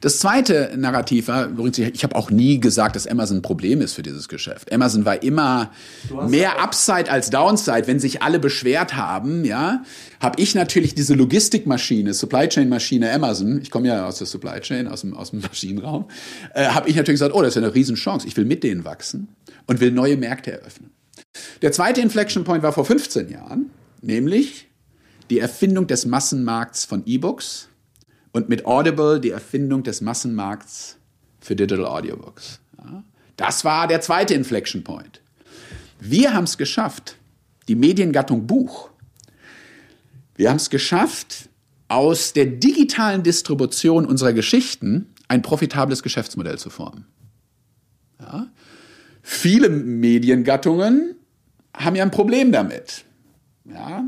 Das zweite Narrativ war, übrigens, ich habe auch nie gesagt, dass Amazon ein Problem ist für dieses Geschäft. Amazon war immer mehr Upside als Downside. Wenn sich alle beschwert haben, ja, habe ich natürlich diese Logistikmaschine, Supply Chain Maschine Amazon, ich komme ja aus der Supply Chain, aus dem, aus dem Maschinenraum, äh, habe ich natürlich gesagt, oh, das ist ja eine Riesenchance. Ich will mit denen wachsen und will neue Märkte eröffnen. Der zweite Inflection Point war vor 15 Jahren, nämlich die Erfindung des Massenmarkts von E-Books und mit Audible die Erfindung des Massenmarkts für Digital Audiobooks. Das war der zweite Inflection Point. Wir haben es geschafft, die Mediengattung Buch. Wir haben es geschafft, aus der digitalen Distribution unserer Geschichten ein profitables Geschäftsmodell zu formen. Ja? Viele Mediengattungen haben ja ein Problem damit. Ja?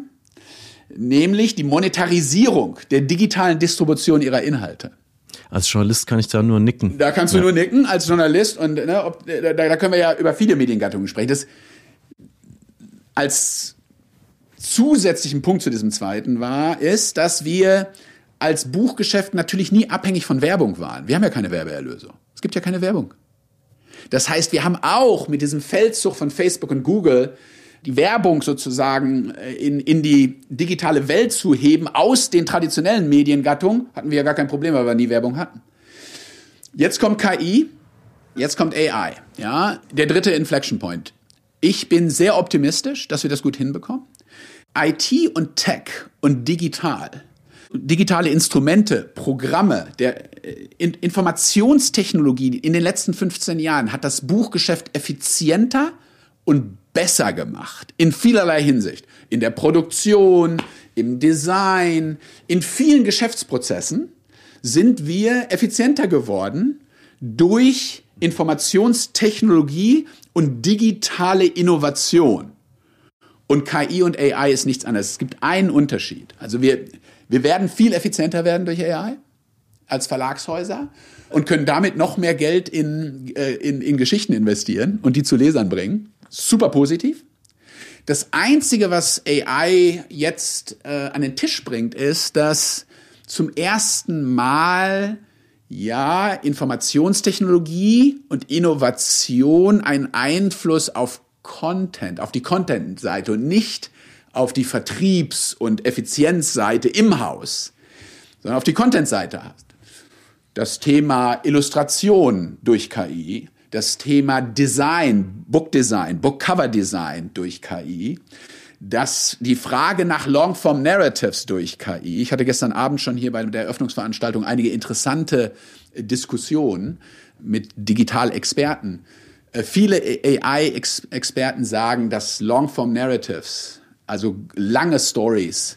nämlich die Monetarisierung der digitalen Distribution ihrer Inhalte. Als Journalist kann ich da nur nicken. Da kannst du ja. nur nicken als Journalist und ne, ob, da, da, können wir ja über viele Mediengattungen sprechen. Das als zusätzlichen Punkt zu diesem zweiten war, ist, dass wir als Buchgeschäft natürlich nie abhängig von Werbung waren. Wir haben ja keine Werbeerlöse. Es gibt ja keine Werbung. Das heißt, wir haben auch mit diesem Feldzug von Facebook und Google die Werbung sozusagen äh, in, in die digitale Welt zu heben aus den traditionellen Mediengattungen, hatten wir ja gar kein Problem, weil wir nie Werbung hatten. Jetzt kommt KI, jetzt kommt AI, ja, der dritte Inflection Point. Ich bin sehr optimistisch, dass wir das gut hinbekommen. IT und Tech und digital, digitale Instrumente, Programme, der äh, Informationstechnologie in den letzten 15 Jahren hat das Buchgeschäft effizienter und besser gemacht. In vielerlei Hinsicht. In der Produktion, im Design, in vielen Geschäftsprozessen sind wir effizienter geworden durch Informationstechnologie und digitale Innovation. Und KI und AI ist nichts anderes. Es gibt einen Unterschied. Also wir, wir werden viel effizienter werden durch AI als Verlagshäuser und können damit noch mehr Geld in, äh, in, in Geschichten investieren und die zu Lesern bringen super positiv. Das Einzige, was AI jetzt äh, an den Tisch bringt, ist, dass zum ersten Mal ja Informationstechnologie und Innovation einen Einfluss auf Content, auf die Content-Seite und nicht auf die Vertriebs- und Effizienzseite im Haus, sondern auf die Content-Seite hat. Das Thema Illustration durch KI das Thema Design, Bookdesign, Bookcover-Design durch KI, dass die Frage nach Longform Narratives durch KI, ich hatte gestern Abend schon hier bei der Eröffnungsveranstaltung einige interessante Diskussionen mit Digitalexperten. Äh, viele AI-Experten sagen, dass Longform Narratives, also lange Stories,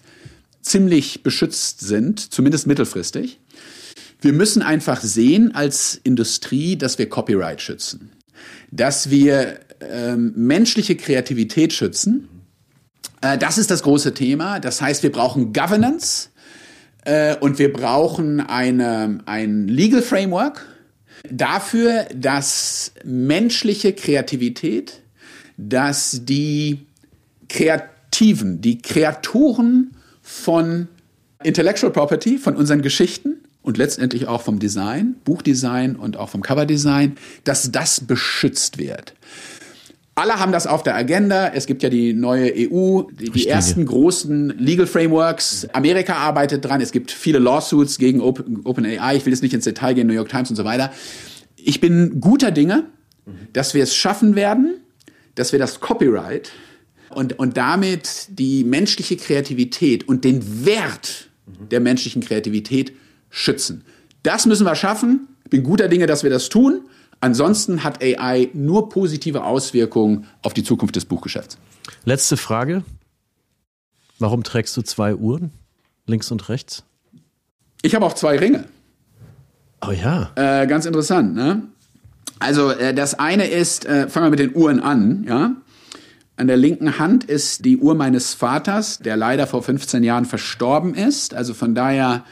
ziemlich beschützt sind, zumindest mittelfristig. Wir müssen einfach sehen als Industrie, dass wir Copyright schützen, dass wir ähm, menschliche Kreativität schützen. Äh, das ist das große Thema. Das heißt, wir brauchen Governance äh, und wir brauchen eine, ein Legal Framework dafür, dass menschliche Kreativität, dass die Kreativen, die Kreatoren von Intellectual Property, von unseren Geschichten, und letztendlich auch vom Design, Buchdesign und auch vom Coverdesign, dass das beschützt wird. Alle haben das auf der Agenda. Es gibt ja die neue EU, die, die ersten großen Legal Frameworks. Amerika arbeitet dran. Es gibt viele Lawsuits gegen OpenAI. Ich will jetzt nicht ins Detail gehen, New York Times und so weiter. Ich bin guter Dinge, dass wir es schaffen werden, dass wir das Copyright und, und damit die menschliche Kreativität und den Wert der menschlichen Kreativität schützen. Das müssen wir schaffen. Ich bin guter Dinge, dass wir das tun. Ansonsten hat AI nur positive Auswirkungen auf die Zukunft des Buchgeschäfts. Letzte Frage. Warum trägst du zwei Uhren? Links und rechts? Ich habe auch zwei Ringe. Oh ja. Äh, ganz interessant, ne? Also äh, das eine ist, äh, fangen wir mit den Uhren an, ja. An der linken Hand ist die Uhr meines Vaters, der leider vor 15 Jahren verstorben ist. Also von daher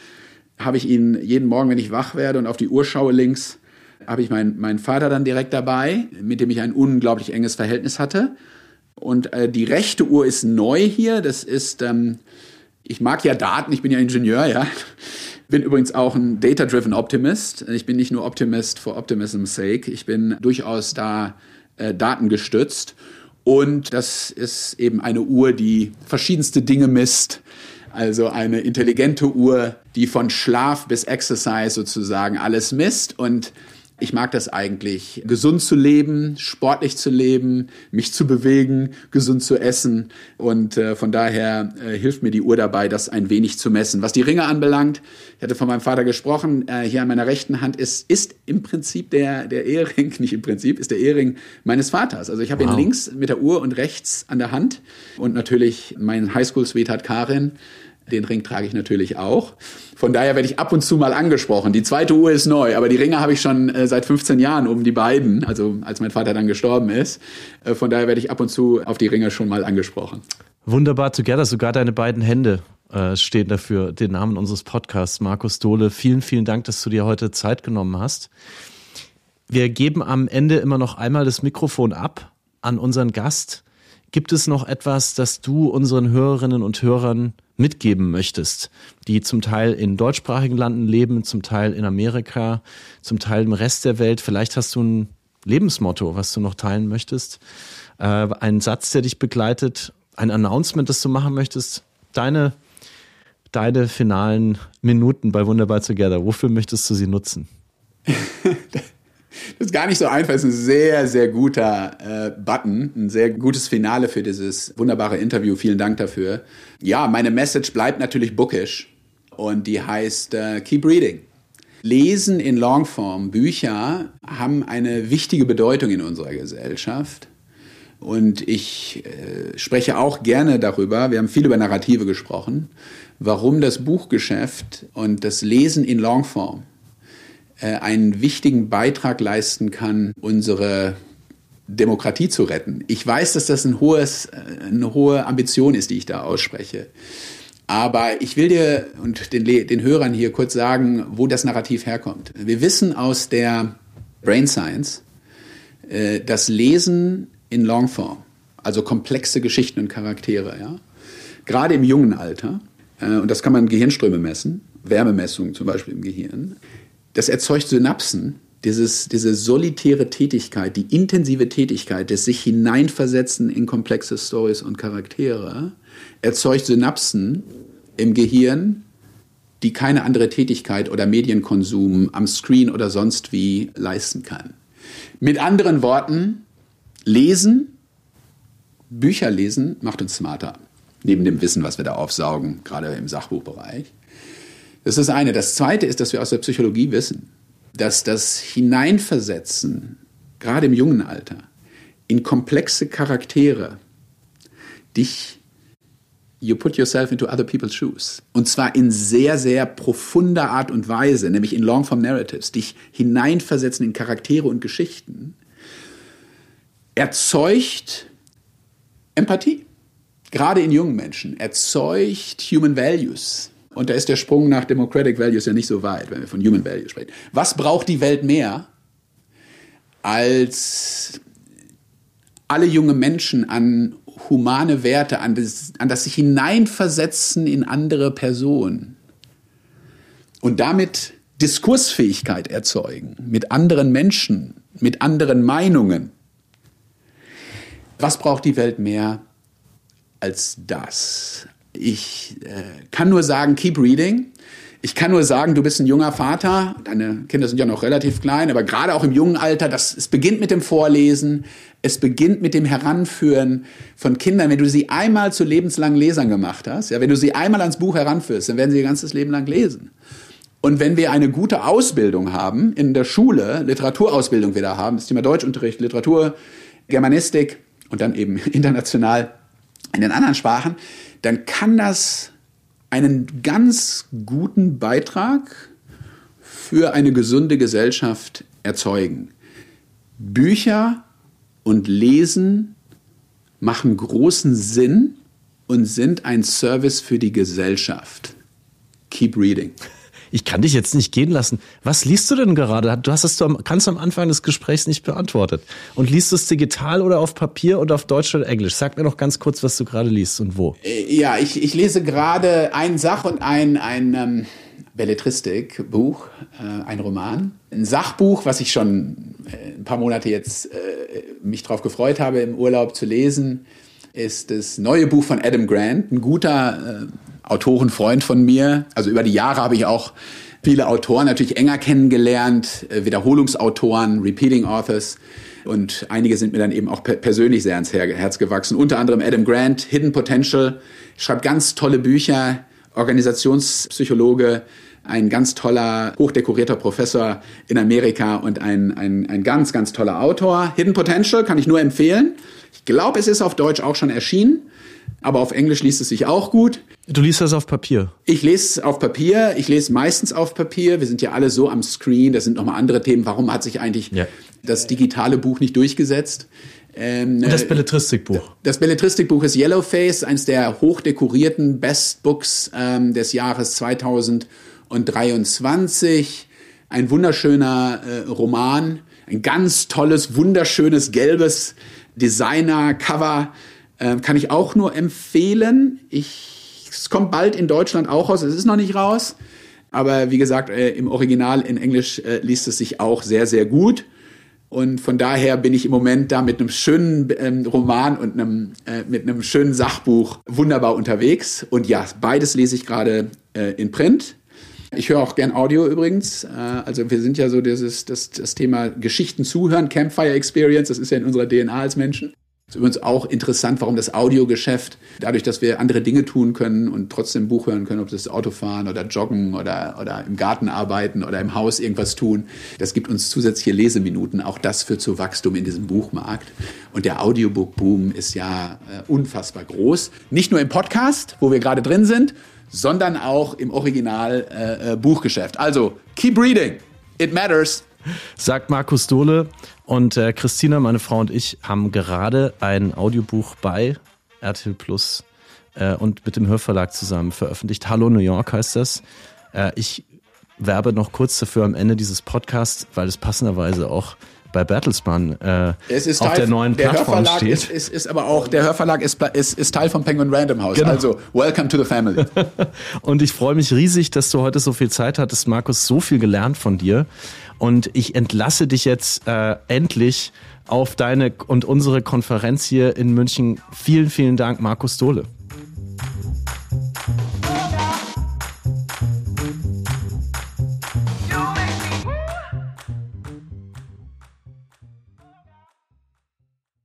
habe ich ihn jeden Morgen, wenn ich wach werde und auf die Uhr schaue links, habe ich meinen, meinen Vater dann direkt dabei, mit dem ich ein unglaublich enges Verhältnis hatte. Und äh, die rechte Uhr ist neu hier. Das ist, ähm, ich mag ja Daten, ich bin ja Ingenieur, ja. Bin übrigens auch ein Data-Driven Optimist. Ich bin nicht nur Optimist for Optimism's sake. Ich bin durchaus da äh, datengestützt. Und das ist eben eine Uhr, die verschiedenste Dinge misst. Also eine intelligente Uhr, die von Schlaf bis Exercise sozusagen alles misst. Und ich mag das eigentlich, gesund zu leben, sportlich zu leben, mich zu bewegen, gesund zu essen. Und äh, von daher äh, hilft mir die Uhr dabei, das ein wenig zu messen. Was die Ringe anbelangt, ich hatte von meinem Vater gesprochen, äh, hier an meiner rechten Hand ist, ist im Prinzip der, der Ehering, nicht im Prinzip, ist der Ehering meines Vaters. Also ich habe wow. ihn links mit der Uhr und rechts an der Hand. Und natürlich mein Highschool-Sweetheart Karin den Ring trage ich natürlich auch. Von daher werde ich ab und zu mal angesprochen. Die zweite Uhr ist neu, aber die Ringe habe ich schon äh, seit 15 Jahren um die beiden, also als mein Vater dann gestorben ist. Äh, von daher werde ich ab und zu auf die Ringe schon mal angesprochen. Wunderbar together, sogar deine beiden Hände äh, stehen dafür, den Namen unseres Podcasts. Markus Dohle, vielen, vielen Dank, dass du dir heute Zeit genommen hast. Wir geben am Ende immer noch einmal das Mikrofon ab an unseren Gast. Gibt es noch etwas, das du unseren Hörerinnen und Hörern mitgeben möchtest, die zum Teil in deutschsprachigen Landen leben, zum Teil in Amerika, zum Teil im Rest der Welt. Vielleicht hast du ein Lebensmotto, was du noch teilen möchtest, äh, einen Satz, der dich begleitet, ein Announcement, das du machen möchtest. Deine, deine finalen Minuten bei Wunderbar Together, wofür möchtest du sie nutzen? Das ist gar nicht so einfach. Es ist ein sehr, sehr guter äh, Button, ein sehr gutes Finale für dieses wunderbare Interview. Vielen Dank dafür. Ja, meine Message bleibt natürlich bookish und die heißt äh, Keep Reading. Lesen in Longform, Bücher haben eine wichtige Bedeutung in unserer Gesellschaft. Und ich äh, spreche auch gerne darüber, wir haben viel über Narrative gesprochen, warum das Buchgeschäft und das Lesen in Longform einen wichtigen Beitrag leisten kann, unsere Demokratie zu retten. Ich weiß, dass das ein hohes, äh, eine hohe Ambition ist, die ich da ausspreche. Aber ich will dir und den, den Hörern hier kurz sagen, wo das Narrativ herkommt. Wir wissen aus der Brain Science, äh, dass Lesen in Longform, also komplexe Geschichten und Charaktere, ja, gerade im jungen Alter, und das kann man Gehirnströme messen, Wärmemessungen zum Beispiel im Gehirn, das erzeugt Synapsen, dieses, diese solitäre Tätigkeit, die intensive Tätigkeit des sich hineinversetzen in komplexe Stories und Charaktere, erzeugt Synapsen im Gehirn, die keine andere Tätigkeit oder Medienkonsum am Screen oder sonst wie leisten kann. Mit anderen Worten, lesen, Bücher lesen macht uns smarter. Neben dem Wissen, was wir da aufsaugen, gerade im Sachbuchbereich. Das ist das eine. Das zweite ist, dass wir aus der Psychologie wissen, dass das Hineinversetzen, gerade im jungen Alter, in komplexe Charaktere dich you put yourself into other people's shoes. Und zwar in sehr, sehr profunder Art und Weise, nämlich in Long-Form Narratives, dich hineinversetzen in Charaktere und Geschichten, erzeugt Empathie. Gerade in jungen Menschen, erzeugt Human Values. Und da ist der Sprung nach Democratic Values ja nicht so weit, wenn wir von Human Values sprechen. Was braucht die Welt mehr als alle junge Menschen an humane Werte, an das, an das sich hineinversetzen in andere Personen und damit Diskursfähigkeit erzeugen mit anderen Menschen, mit anderen Meinungen. Was braucht die Welt mehr als das? Ich äh, kann nur sagen, keep reading. Ich kann nur sagen, du bist ein junger Vater. Deine Kinder sind ja noch relativ klein, aber gerade auch im jungen Alter, das, es beginnt mit dem Vorlesen. Es beginnt mit dem Heranführen von Kindern. Wenn du sie einmal zu lebenslangen Lesern gemacht hast, ja, wenn du sie einmal ans Buch heranführst, dann werden sie ihr ganzes Leben lang lesen. Und wenn wir eine gute Ausbildung haben, in der Schule, Literaturausbildung wieder haben, das Thema Deutschunterricht, Literatur, Germanistik und dann eben international in den anderen Sprachen, dann kann das einen ganz guten Beitrag für eine gesunde Gesellschaft erzeugen. Bücher und Lesen machen großen Sinn und sind ein Service für die Gesellschaft. Keep reading. Ich kann dich jetzt nicht gehen lassen. Was liest du denn gerade? Du hast es ganz am Anfang des Gesprächs nicht beantwortet. Und liest du es digital oder auf Papier oder auf Deutsch oder Englisch? Sag mir noch ganz kurz, was du gerade liest und wo. Äh, ja, ich, ich lese gerade ein Sach- und ein, ein ähm, Belletristik-Buch, äh, ein Roman. Ein Sachbuch, was ich schon äh, ein paar Monate jetzt äh, mich darauf gefreut habe, im Urlaub zu lesen, ist das neue Buch von Adam Grant, ein guter äh, Autorenfreund von mir. Also über die Jahre habe ich auch viele Autoren natürlich enger kennengelernt, äh, Wiederholungsautoren, Repeating Authors. Und einige sind mir dann eben auch persönlich sehr ans Herz gewachsen. Unter anderem Adam Grant, Hidden Potential, schreibt ganz tolle Bücher, Organisationspsychologe, ein ganz toller, hochdekorierter Professor in Amerika und ein, ein, ein ganz, ganz toller Autor. Hidden Potential kann ich nur empfehlen. Ich glaube, es ist auf Deutsch auch schon erschienen, aber auf Englisch liest es sich auch gut. Du liest das auf Papier? Ich lese es auf Papier. Ich lese meistens auf Papier. Wir sind ja alle so am Screen. Das sind nochmal andere Themen. Warum hat sich eigentlich ja. das digitale Buch nicht durchgesetzt? Ähm, das Belletristikbuch. Das Belletristikbuch ist Yellowface, eines der hochdekorierten Best Books ähm, des Jahres 2023. Ein wunderschöner äh, Roman, ein ganz tolles, wunderschönes gelbes Designer-Cover. Äh, kann ich auch nur empfehlen. Ich, es kommt bald in Deutschland auch raus. Es ist noch nicht raus. Aber wie gesagt, äh, im Original in Englisch äh, liest es sich auch sehr, sehr gut. Und von daher bin ich im Moment da mit einem schönen ähm, Roman und einem, äh, mit einem schönen Sachbuch wunderbar unterwegs. Und ja, beides lese ich gerade äh, in Print. Ich höre auch gern Audio übrigens. Äh, also wir sind ja so dieses, das, das Thema Geschichten zuhören, Campfire Experience, das ist ja in unserer DNA als Menschen. Ist übrigens auch interessant, warum das Audiogeschäft, dadurch, dass wir andere Dinge tun können und trotzdem Buch hören können, ob das Autofahren oder Joggen oder, oder im Garten arbeiten oder im Haus irgendwas tun, das gibt uns zusätzliche Leseminuten. Auch das führt zu Wachstum in diesem Buchmarkt. Und der Audiobook-Boom ist ja äh, unfassbar groß. Nicht nur im Podcast, wo wir gerade drin sind, sondern auch im Original äh, äh. Also, keep reading. It matters. Sagt Markus Dohle. Und äh, Christina, meine Frau und ich haben gerade ein Audiobuch bei RTL Plus äh, und mit dem Hörverlag zusammen veröffentlicht. Hallo New York heißt das. Äh, ich werbe noch kurz dafür am Ende dieses Podcasts, weil es passenderweise auch bei Bertelsmann äh, auf Teil, der neuen der Plattform Hörverlag steht. Ist, ist, ist aber auch, der Hörverlag ist, ist, ist Teil vom Penguin Random House. Genau. Also, welcome to the family. und ich freue mich riesig, dass du heute so viel Zeit hattest, Markus, so viel gelernt von dir. Und ich entlasse dich jetzt äh, endlich auf deine und unsere Konferenz hier in München. Vielen, vielen Dank, Markus Dohle.